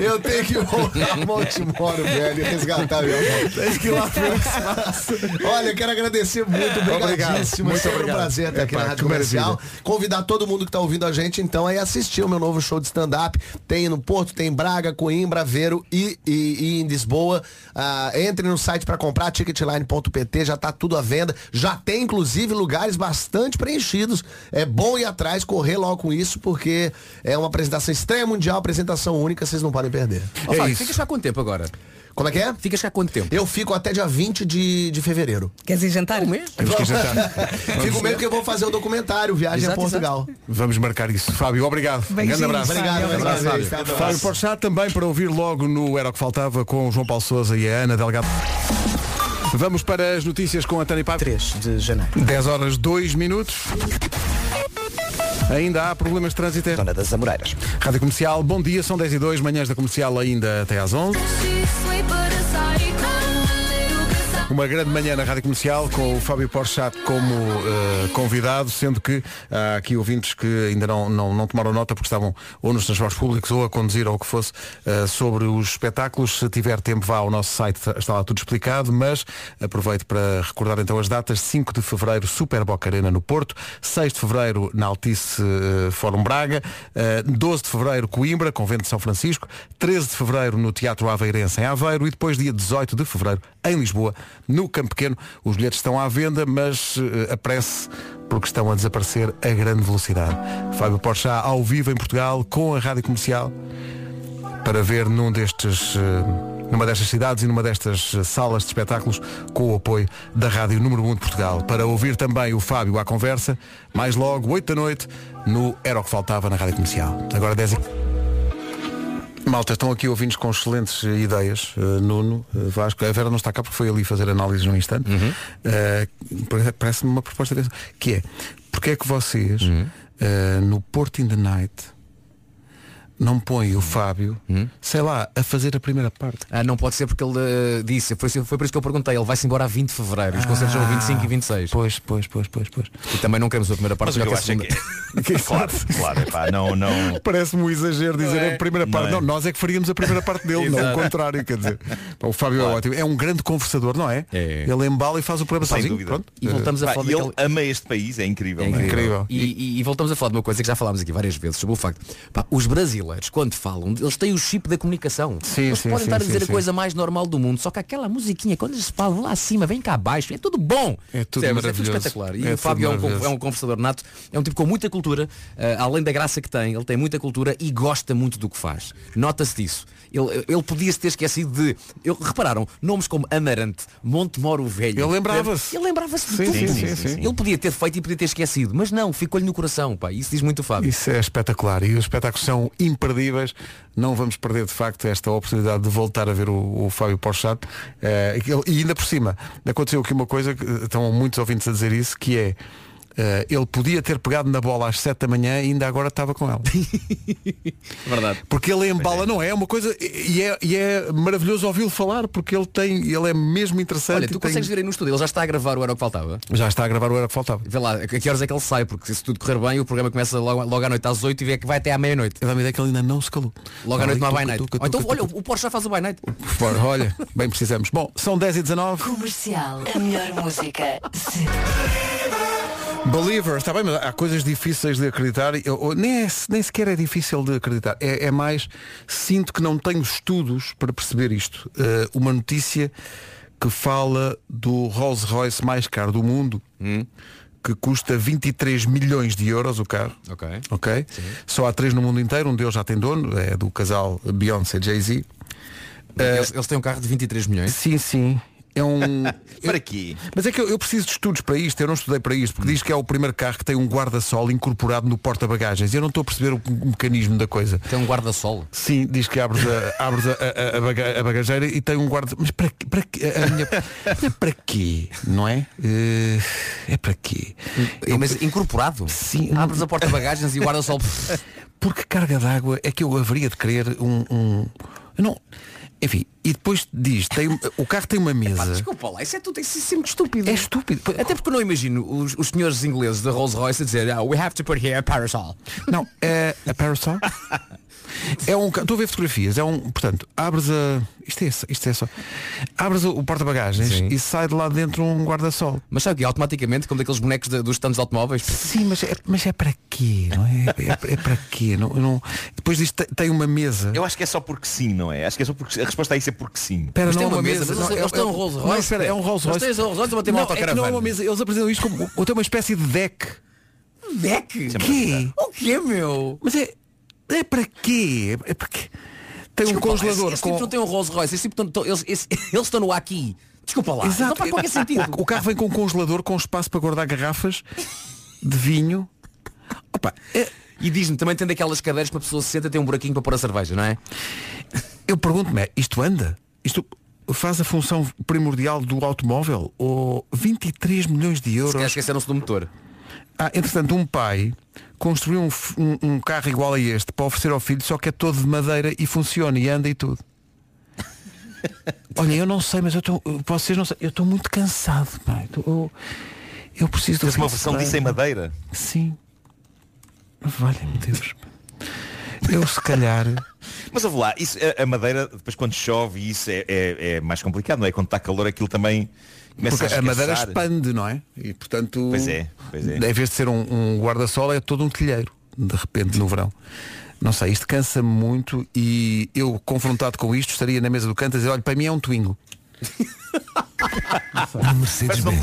S15: Eu tenho que voltar a Montemoro, velho, e resgatar meu amor.
S1: Tens que ir lá ver o que se passa.
S15: Olha, eu quero agradecer muito, obrigadíssimo.
S1: Muito
S15: é sempre
S1: obrigado.
S15: um prazer estar aqui
S1: Epá,
S15: na Rádio
S1: que maravilha.
S15: Comercial. Convidar todo mundo que está ouvindo a gente, então, aí assistir o meu novo show de stand-up. Tem no Porto, tem em Braga, Coimbra, Aveiro e, e- e em Lisboa. Ah, entre no site para comprar, ticketline.pt, já está tudo à venda. Já tem, inclusive, lugares bastante preenchidos. É bom ir atrás, correr logo com isso, porque é uma apresentação estreia mundial, apresentação única, vocês não podem perder.
S5: Ó, Fábio, ficas cá quanto tempo agora?
S15: Como é que é?
S5: Ficas cá quanto tempo?
S15: Eu fico até dia 20 de, de fevereiro.
S2: Queres ir jantar? Um mês?
S1: Temos que ir jantar. (laughs)
S15: Fico mesmo que eu vou fazer o documentário Viagem
S5: Exato,
S15: a Portugal.
S1: Vamos marcar isso. Fábio, obrigado. Um grande abraço.
S15: Obrigado,
S2: Fábio,
S15: obrigado.
S5: Fábio.
S1: Fábio Porchat também para ouvir logo no Era o que Faltava com o João Paulo Souza e a Ana Delgado. Vamos para as notícias com a Tânia Paiva.
S16: 3 de janeiro.
S1: 10 horas 2 minutos. Ainda há problemas de trânsito.
S4: Zona das Amoreiras.
S1: Rádio Comercial, bom dia, são 10 e 2, manhãs da Comercial ainda até às 11. Uma grande manhã na Rádio Comercial com o Fábio Porchat como eh, convidado, sendo que há aqui ouvintes que ainda não, não, não tomaram nota porque estavam ou nos transportes públicos ou a conduzir ou o que fosse eh, sobre os espetáculos. Se tiver tempo vá ao nosso site, está lá tudo explicado, mas aproveito para recordar então as datas. 5 de Fevereiro, Super Boca Arena no Porto, 6 de Fevereiro na Altice eh, Fórum Braga, eh, 12 de Fevereiro Coimbra, Convento de São Francisco, 13 de Fevereiro no Teatro Aveirense em Aveiro e depois dia 18 de Fevereiro em Lisboa, no Campo Pequeno. Os bilhetes estão à venda, mas eh, apresse porque estão a desaparecer a grande velocidade. Fábio Porchat ao vivo em Portugal com a Rádio Comercial para ver num destes, eh, numa destas cidades e numa destas eh, salas de espetáculos com o apoio da Rádio Número 1 de Portugal. Para ouvir também o Fábio à conversa, mais logo, 8 da noite, no Era o que Faltava na Rádio Comercial. Agora 10 e... Malta, estão aqui ouvintes com excelentes eh, ideias. Uh, Nuno, uh, Vasco, a Vera não está cá porque foi ali fazer análises num instante. Uh, pare- Parece-me uma proposta dessa. Que é, porque é que vocês, uh, no Port in the Night, não põem o Fábio, sei lá, a fazer a primeira parte?
S5: Ah, não pode ser porque ele eh, disse, foi, foi por isso que eu perguntei, ele vai-se embora a 20 de Fevereiro, os concertos são 25 e 26.
S1: Pois, pois, pois, pois, pois.
S5: E também não queremos a primeira parte,
S13: Mas que eu
S5: que a
S13: acho é
S5: segunda.
S13: que (laughs) claro, claro, epá, não, não.
S1: Parece-me um exagero dizer
S13: Não é?
S1: a primeira parte.
S13: Não
S1: Não,
S13: é?
S1: nós é que faríamos a primeira parte dele, não o contrário, quer dizer. Pá, O Fábio é ótimo. É um grande conversador, não é? Ele embala e faz o programa
S13: Sem
S1: sozinho.
S13: dúvida.
S1: Pronto.
S5: E voltamos a
S13: Pá,
S5: falar
S13: e ele
S5: daquele-
S13: ama este país, é incrível.
S5: É
S13: não é?
S5: incrível. E, e- e voltamos a falar de uma coisa que já falámos aqui várias vezes, sobre o facto, pá, os brasileiros, quando falam, eles têm o chip da comunicação.
S1: Sim,
S5: eles
S1: sim,
S5: podem
S1: sim,
S5: estar a dizer a coisa mais normal do mundo, só que aquela musiquinha, quando eles falam lá acima, vem cá abaixo, é tudo bom.
S1: É tudo
S5: Percebes? É tudo
S1: maravilhoso.
S5: espetacular. E
S1: É
S5: o Fábio é um,
S1: maravilhoso.
S5: é um conversador nato, é um tipo com muita cultura, ah, além da graça que tem, ele tem muita cultura e gosta muito do que faz. Nota-se disso. Ele, ele podia-se ter esquecido de. Eu, repararam, nomes como Amarante, Montemoro Velho.
S1: Ele lembrava-se.
S5: Ele lembrava-se de
S1: Sim,
S5: tudo.
S1: sim, sim.
S5: Ele podia ter feito e podia ter esquecido, mas não, ficou-lhe no coração, pá. Isso diz muito o Fábio.
S1: Isso é espetacular e os espetáculos são imperdíveis. Não vamos perder de facto esta oportunidade de voltar a ver o, o Fábio Porchat. Ele- e ainda por cima, aconteceu aqui uma coisa, que eh, estão muitos ouvintes a dizer isso, que é eh, ele podia ter pegado na bola às 7 da manhã e ainda agora estava com ela. (laughs)
S5: Verdade.
S1: Porque ele embala, não é? É uma coisa. E é, e é maravilhoso ouvi-lo falar, porque ele tem, ele é mesmo interessante.
S5: Olha, tu
S1: tem-
S5: consegues ver aí no estúdio, ele já está a gravar o Era o que Faltava.
S1: Já está a gravar o Era que Faltava.
S5: Vê lá, a que horas é que ele sai, porque se tudo correr bem, o programa começa logo, logo à noite às 8 e vê que vai até à meia-noite.
S1: Eu dá-me ideia que ele ainda não se calou.
S5: Logo à noite não há by night. então, olha, o Porsche já faz o by night.
S1: Olha, bem precisamos. Bom, são 10 e 19
S3: Comercial. A melhor música.
S1: Believer, está bem, mas há coisas difíceis de acreditar. Eu- eu- nem, é- nem sequer é difícil de acreditar. É, é mais, sinto que não tenho estudos para perceber isto. Eh, uma notícia que fala do Rolls Royce mais caro do mundo, que custa 23 milhões de euros o carro.
S5: Ok.
S1: Ok? Só há três no mundo inteiro, um deles já tem dono, é do casal Beyoncé Jay-Z.
S5: Eles, eles têm um carro de 23 milhões.
S1: Sim, sim. É um. (laughs)
S13: Para quê?
S1: Mas é que eu, eu preciso de estudos para isto, eu não estudei para isto, porque diz que é o primeiro carro que tem um guarda-sol incorporado no porta-bagagens. Eu não estou a perceber o, o mecanismo da coisa.
S5: Tem um guarda-sol.
S1: Sim, diz que abres a, abres a, a- a baga- a bagageira e tem um guarda. Mas para, quê- para quê? A minha- para quê? Não é? Eh, é para quê?
S5: Eu- Mas incorporado?
S1: Sim.
S5: Abres a porta-bagagens e o guarda-sol. (laughs)
S1: Porque carga d'água é que eu haveria de querer um. um- eu não. Enfim, e depois diz, tem, o carro tem uma mesa.
S5: Desculpa lá, isso é tudo isso é sempre estúpido.
S1: É estúpido.
S5: Até porque não imagino os, os senhores ingleses da Rolls Royce a dizer ah, we have to put here a parasol.
S1: Não, é a parasol. (laughs) É um, estou a ver fotografias, é um, portanto, abres a, isto é, isto é só, abres o porta-bagagens
S5: Sim.
S1: e sai de lá dentro um guarda-sol.
S5: Mas sabe que automaticamente, como daqueles bonecos de- dos stands de automóveis,
S1: Sim, mas é, mas é para quê, não é? É, é para quê? Não, não, depois disto tem, uma mesa.
S13: Eu acho que é só porque sim, não é? Acho que é só porque a resposta a isso é porque sim.
S1: Espera,
S5: Mas
S1: não
S5: tem
S1: é uma
S5: uma
S1: mesa,
S5: mesa,
S1: não,
S5: eles-
S1: é-
S5: eles têm um
S1: é-
S5: Rolls
S1: Não,
S5: Royce,
S1: espera, é um Rolls
S5: Eles
S1: Royce.
S5: têm um Rolls Royce
S1: não, é que não é uma mesa, eles apresentam isto como ou tem uma espécie de deck.
S5: deck?
S1: Quê?
S5: O quê, meu?
S1: Mas é, é para quê? É para quê? Tem um
S5: Desculpa
S1: congelador
S5: esse, esse
S1: com...
S5: tipo não tem um Rolls Royce, esse tipo eles, esse- eles estão no aqui. Desculpa lá, isso não faz qualquer sentido.
S1: O carro vem com um congelador com espaço para guardar garrafas de vinho. Opa, é-
S5: E diz-me, também tem daquelas cadeiras para a pessoa se senta tem um buraquinho para pôr a cerveja, não é?
S1: eu pergunto-me, é, isto anda? Isto faz a função primordial do automóvel? Ou 23 milhões de
S5: Se
S1: euros?
S5: esqueceram-se do motor.
S1: Ah, entretanto, um pai construiu um, um- um carro igual a este para oferecer ao filho, só que é todo de madeira e funciona e anda e tudo. (laughs) Olha, eu não sei, mas eu estou. Vocês não sei, eu estou muito cansado, pá. Eu, eu, eu preciso do
S13: Tens uma
S1: de
S13: versão disso em madeira?
S1: Sim. Valha-me Deus. Eu se calhar. (laughs)
S13: Mas ouve lá, isso, a- a madeira, depois quando chove, isso é, é- é mais complicado, não é? Quando está calor aquilo também começa
S1: Porque
S13: a
S1: a madeira expande, não é? E portanto.
S13: Pois é, pois é.
S1: Em vez de ser um, um guarda-sol, é todo um telheiro, de repente, no verão. Não sei, isto cansa-me muito e eu, confrontado com isto, estaria na mesa do canto a dizer, olha, para mim é um Twingo. (laughs)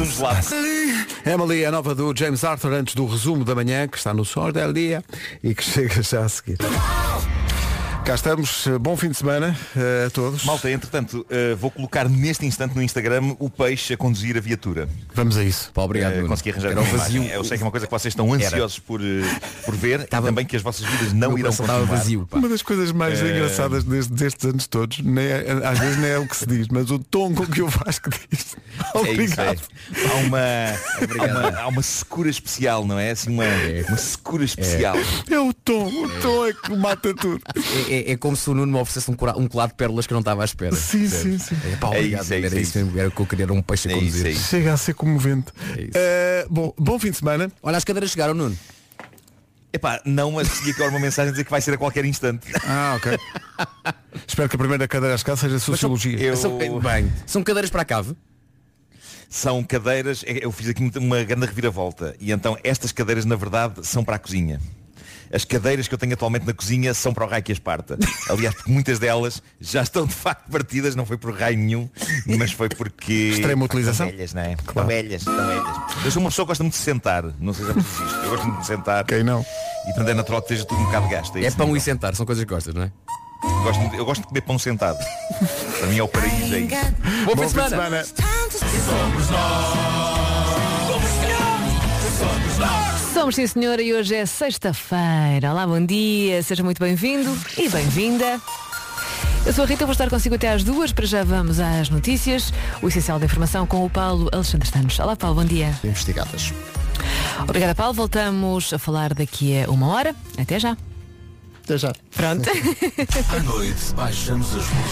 S13: Gelado.
S1: Emily a nova do James Arthur antes do resumo da manhã, que está no Sol del Dia e que (laughs) chega já a seguir. Cá estamos, bom fim de semana eh, a todos.
S13: Malta, entretanto, eh, vou colocar neste instante no Instagram o peixe a conduzir a viatura.
S1: Vamos a isso.
S5: Pá, obrigado,
S13: Eh,
S5: Nuno.
S13: consegui arranjar
S5: o vazio.
S13: Eu sei que é uma coisa que vocês estão ansiosos por, eh, por ver e também que as vossas vidas não
S5: Meu
S13: irão continuar.
S5: vazio, pá.
S1: Uma das coisas mais
S13: Eh,
S1: engraçadas destes, destes anos todos, nem é- às vezes nem é o que se diz, mas o tom com que o Vasco diz.
S13: É isso, é.
S1: Obrigado.
S13: Há uma, há uma, há uma secura especial, não é? Assim, uma, uma secura especial.
S1: É o tom, o tom é que mata tudo.
S5: É, é- é como se o Nuno me oferecesse um, cora- um colado de pérolas que eu não estava à espera.
S1: Sim, sim, sim.
S5: É, pá,
S13: É
S5: obrigado,
S13: isso, é isso,
S5: era
S13: é
S5: isso mesmo, era o que eu queria, era um peixe a
S13: É isso,
S5: conduzir.
S13: é isso.
S1: Chega a ser comovente.
S5: É.
S1: Eh, bom, bom fim de semana.
S5: Olha, as cadeiras chegaram, Nuno.
S13: Epá, não, mas segui agora uma mensagem a dizer que vai ser a qualquer instante.
S1: Ah, ok. (laughs) Espero que a primeira cadeira a chegar seja Sociologia.
S13: Eu-
S5: São, bem, são cadeiras para a cave?
S13: São cadeiras, é, eu fiz aqui uma grande reviravolta e então estas cadeiras na verdade são para a cozinha. As cadeiras que eu tenho atualmente na cozinha são para o raio que as parta. Aliás, porque muitas delas já estão de facto partidas, não foi por raio nenhum, mas foi porque.
S1: Extrema utilização?
S13: Estão velhas, não é? Estão velhas, estão velhas. Eu sou uma pessoa que gosta muito de sentar, não sei se já percebes isto. Eu gosto muito de sentar.
S1: Quem não?
S13: E portanto é natural que esteja tudo um bocado gasto.
S5: É
S13: esse
S5: pão
S13: nível.
S5: e sentar, são coisas que gostas, não é?
S13: Gosto muito- eu gosto de comer pão sentado. Para mim é o paraíso, é isso.
S5: Bom,
S1: Bom
S5: fim de semana.
S2: Somos sim senhora e hoje é sexta-feira. Olá, bom dia, seja muito bem-vindo e bem-vinda. Eu sou a Rita, vou estar consigo até às duas, para já vamos às notícias. O essencial da informação com o Paulo Alexandre Santos. Olá Paulo, bom dia.
S15: Investigadas.
S2: Obrigada Paulo, voltamos a falar daqui a uma hora. Até já.
S15: Até já.
S2: Pronto. (laughs)
S14: À noite, baixamos as luzes.